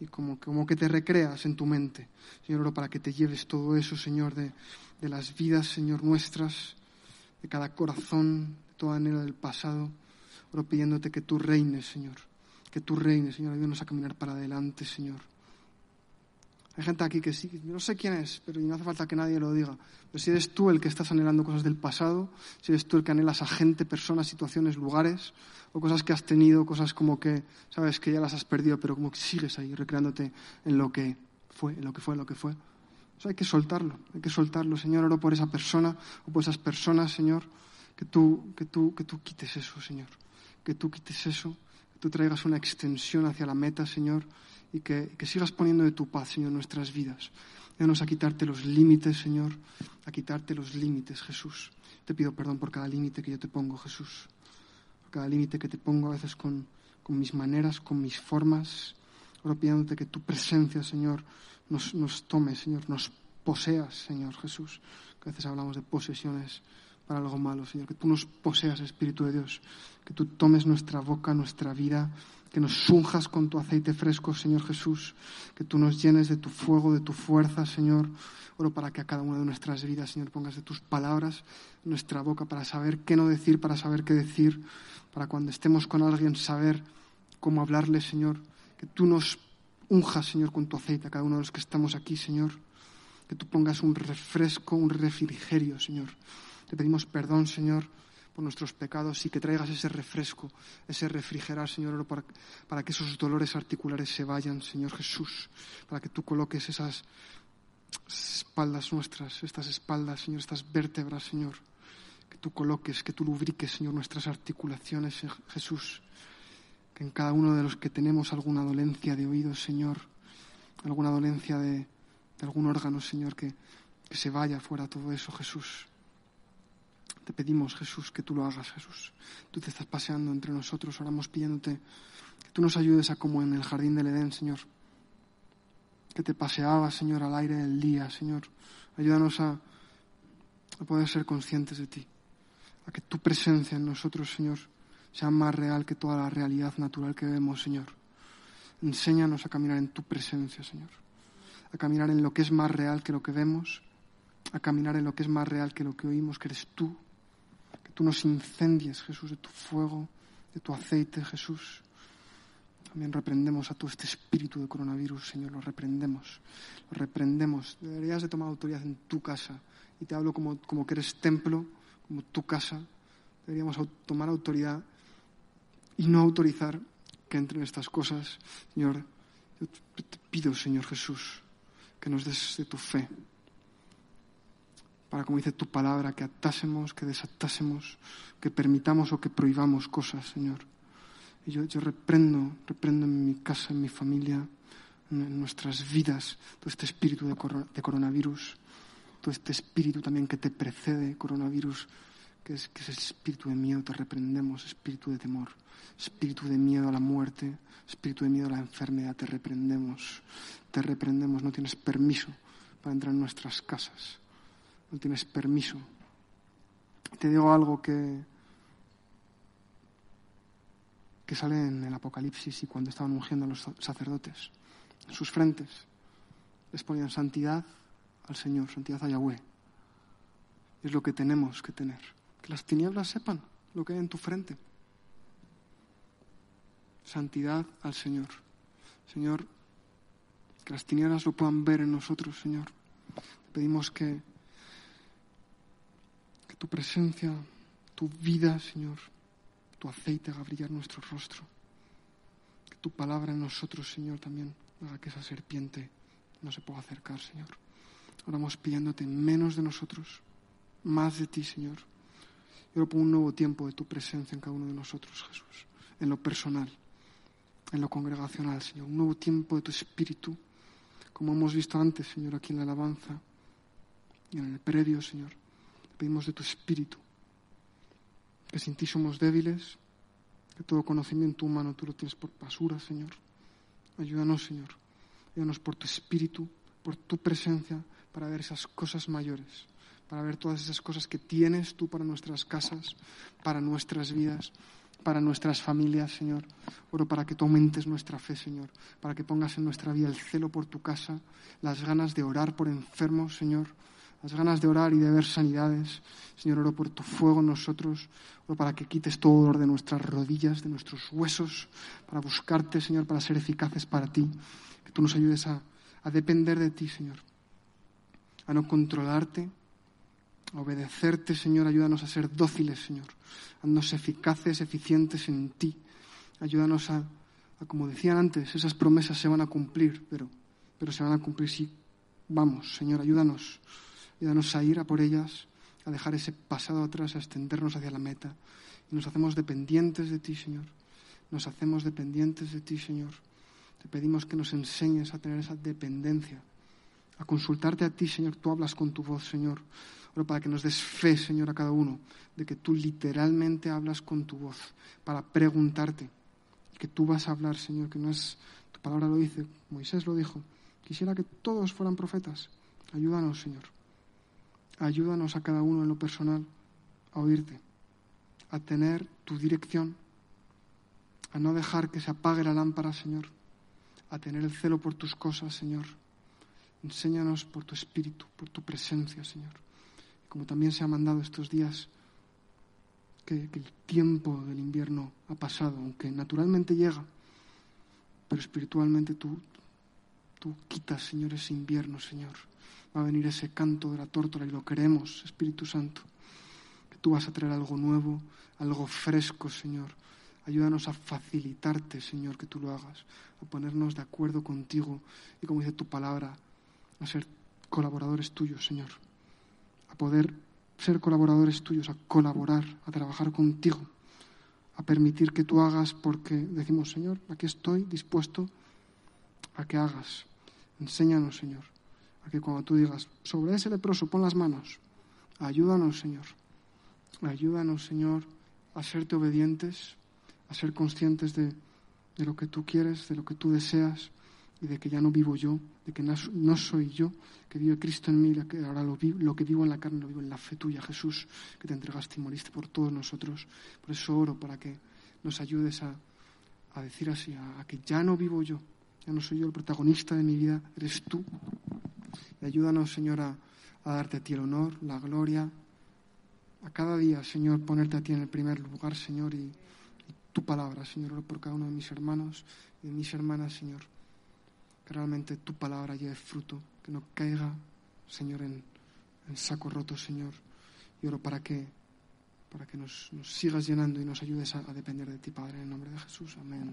y como, como que te recreas en tu mente. Señor, oro para que te lleves todo eso, Señor, de, de las vidas, Señor, nuestras, de cada corazón, de toda anhelo del pasado. Oro pidiéndote que tú reines, Señor, que tú reines, Señor, ayúdanos a caminar para adelante, Señor. Hay gente aquí que sí, no sé quién es, pero no hace falta que nadie lo diga. Pero si eres tú el que estás anhelando cosas del pasado, si eres tú el que anhelas a gente, personas, situaciones, lugares, o cosas que has tenido, cosas como que, sabes, que ya las has perdido, pero como que sigues ahí recreándote en lo que fue, en lo que fue, en lo que fue. Eso hay que soltarlo, hay que soltarlo. Señor, oro por esa persona o por esas personas, Señor, que tú, que tú, que tú quites eso, Señor. Que tú quites eso, que tú traigas una extensión hacia la meta, Señor y que, sigas poniendo de tu paz, Señor, en nuestras vidas. Ayúdanos a quitarte los límites, Señor, a quitarte los límites, Jesús. Te pido perdón por cada límite que yo te pongo, Jesús. Cada límite que te pongo a veces con, con mis maneras, con mis formas. Oro pidiéndote que tu presencia, Señor, nos, nos tome, Señor, nos poseas, Señor Jesús. Que a veces hablamos de posesiones para algo malo, Señor. Que tú nos poseas, Espíritu de Dios. Que tú tomes nuestra boca, nuestra vida que nos unjas con tu aceite fresco, Señor Jesús, que tú nos llenes de tu fuego, de tu fuerza, Señor. Oro para que a cada una de nuestras vidas, Señor, pongas de tus palabras nuestra boca para saber qué no decir, para saber qué decir, para cuando estemos con alguien saber cómo hablarle, Señor. Que tú nos unjas, Señor, con tu aceite a cada uno de los que estamos aquí, Señor. Que tú pongas un refresco, un refrigerio, Señor. Te pedimos perdón, Señor por nuestros pecados y que traigas ese refresco, ese refrigerar, Señor, para, que esos dolores articulares se vayan, Señor Jesús, para que tú coloques esas espaldas nuestras, estas espaldas, Señor, estas vértebras, Señor, que tú coloques, que tú lubriques, Señor, nuestras articulaciones, Jesús, que en cada uno de los que tenemos alguna dolencia de oídos, Señor, alguna dolencia de, de algún órgano, Señor, que, que se vaya fuera todo eso, Jesús. Te pedimos, Jesús, que tú lo hagas, Jesús. Tú te estás paseando entre nosotros, oramos pidiéndote que tú nos ayudes a como en el jardín del Edén, Señor. Que te paseabas, Señor, al aire del día, Señor. Ayúdanos a, poder ser conscientes de ti. A que tu presencia en nosotros, Señor, sea más real que toda la realidad natural que vemos, Señor. Enséñanos a caminar en tu presencia, Señor. A caminar en lo que es más real que lo que vemos. A caminar en lo que es más real que lo que oímos, que eres tú, tú nos incendies, Jesús, de tu fuego, de tu aceite, Jesús. También reprendemos a todo este espíritu de coronavirus, Señor, lo reprendemos, lo reprendemos. Deberías de tomar autoridad en tu casa. Y te hablo como, como que eres templo, como tu casa. Deberíamos tomar autoridad y no autorizar que entren estas cosas. Señor, yo te pido, Señor Jesús, que nos des de tu fe, para, como dice tu palabra, que atásemos, que desatásemos, que permitamos o que prohibamos cosas, Señor. Y yo, yo reprendo, reprendo en mi casa, en mi familia, en, nuestras vidas, todo este espíritu de, cor de, coronavirus, todo este espíritu también que te precede, coronavirus, que es, que es espíritu de miedo, te reprendemos, espíritu de temor, espíritu de miedo a la muerte, espíritu de miedo a la enfermedad, te reprendemos, te reprendemos, no tienes permiso para entrar en nuestras casas no tienes permiso. Te digo algo que, que sale en el Apocalipsis y cuando estaban ungiendo a los sacerdotes. En sus frentes les ponían santidad al Señor, santidad a Yahweh. Es lo que tenemos que tener. Que las tinieblas sepan lo que hay en tu frente. Santidad al Señor. Señor, que las tinieblas lo puedan ver en nosotros, Señor. Te pedimos que tu presencia, tu vida, Señor, tu aceite haga brillar nuestro rostro. Que tu palabra en nosotros, Señor, también haga que esa serpiente no se pueda acercar, Señor. Oramos pidiéndote menos de nosotros, más de ti, Señor. Y oro por un nuevo tiempo de tu presencia en cada uno de nosotros, Jesús, en lo personal, en lo congregacional, Señor. Un nuevo tiempo de tu espíritu, como hemos visto antes, Señor, aquí en la alabanza y en el previo, Señor. Pedimos de tu espíritu, que sin ti somos débiles, que todo conocimiento humano tú lo tienes por basura, Señor. Ayúdanos, Señor. Ayúdanos por tu espíritu, por tu presencia, para ver esas cosas mayores, para ver todas esas cosas que tienes tú para nuestras casas, para nuestras vidas, para nuestras familias, Señor. Oro para que tú aumentes nuestra fe, Señor, para que pongas en nuestra vida el celo por tu casa, las ganas de orar por enfermos, Señor, las ganas de orar y de ver sanidades. Señor, oro por tu fuego en nosotros, oro para que quites todo dolor de nuestras rodillas, de nuestros huesos, para buscarte, Señor, para ser eficaces para ti. Que tú nos ayudes a, depender de ti, Señor, a no controlarte, a obedecerte, Señor. Ayúdanos a ser dóciles, Señor. Haznos eficaces, eficientes en ti. Ayúdanos a, a, como decían antes, esas promesas se van a cumplir, pero, pero se van a cumplir si vamos, Señor. Ayúdanos Ayúdanos a ir a por ellas, a dejar ese pasado atrás, a extendernos hacia la meta. Y nos hacemos dependientes de ti, Señor. Nos hacemos dependientes de ti, Señor. Te pedimos que nos enseñes a tener esa dependencia, a consultarte a ti, Señor. Tú hablas con tu voz, Señor. Oro para que nos des fe, Señor, a cada uno, de que tú literalmente hablas con tu voz, para preguntarte. Y que tú vas a hablar, Señor, que no es. Tu palabra lo dice, Moisés lo dijo. Quisiera que todos fueran profetas. Ayúdanos, Señor. Ayúdanos a cada uno en lo personal a oírte, a tener tu dirección, a no dejar que se apague la lámpara, Señor, a tener el celo por tus cosas, Señor. Enséñanos por tu espíritu, por tu presencia, Señor. Como también se ha mandado estos días, que, que el tiempo del invierno ha pasado, aunque naturalmente llega, pero espiritualmente tú, tú quitas, Señor, ese invierno, Señor va a venir ese canto de la tórtola y lo queremos, Espíritu Santo. Que tú vas a traer algo nuevo, algo fresco, Señor. Ayúdanos a facilitarte, Señor, que tú lo hagas, a ponernos de acuerdo contigo y, como dice tu palabra, a ser colaboradores tuyos, Señor. A poder ser colaboradores tuyos, a colaborar, a trabajar contigo, a permitir que tú hagas porque decimos, Señor, aquí estoy dispuesto a que hagas. Enséñanos, Señor a que cuando tú digas, sobre ese leproso pon las manos, ayúdanos, Señor. Ayúdanos, Señor, a serte obedientes, a ser conscientes de, de lo que tú quieres, de lo que tú deseas y de que ya no vivo yo, de que no soy yo, que vive Cristo en mí, que ahora lo, vivo, lo que vivo en la carne lo vivo en la fe tuya, Jesús, que te entregaste y moriste por todos nosotros. Por eso oro para que nos ayudes a, a decir así, a, a que ya no vivo yo, ya no soy yo el protagonista de mi vida, eres tú. Y ayúdanos, Señor, a, darte a ti el honor, la gloria. A cada día, Señor, ponerte a ti en el primer lugar, Señor, y, tu palabra, Señor, por cada uno de mis hermanos y de mis hermanas, Señor. Que realmente tu palabra lleve fruto, que no caiga, Señor, en, saco roto, Señor. Y oro para que, para que nos, sigas llenando y nos ayudes a, a depender de ti, Padre, en el nombre de Jesús. Amén.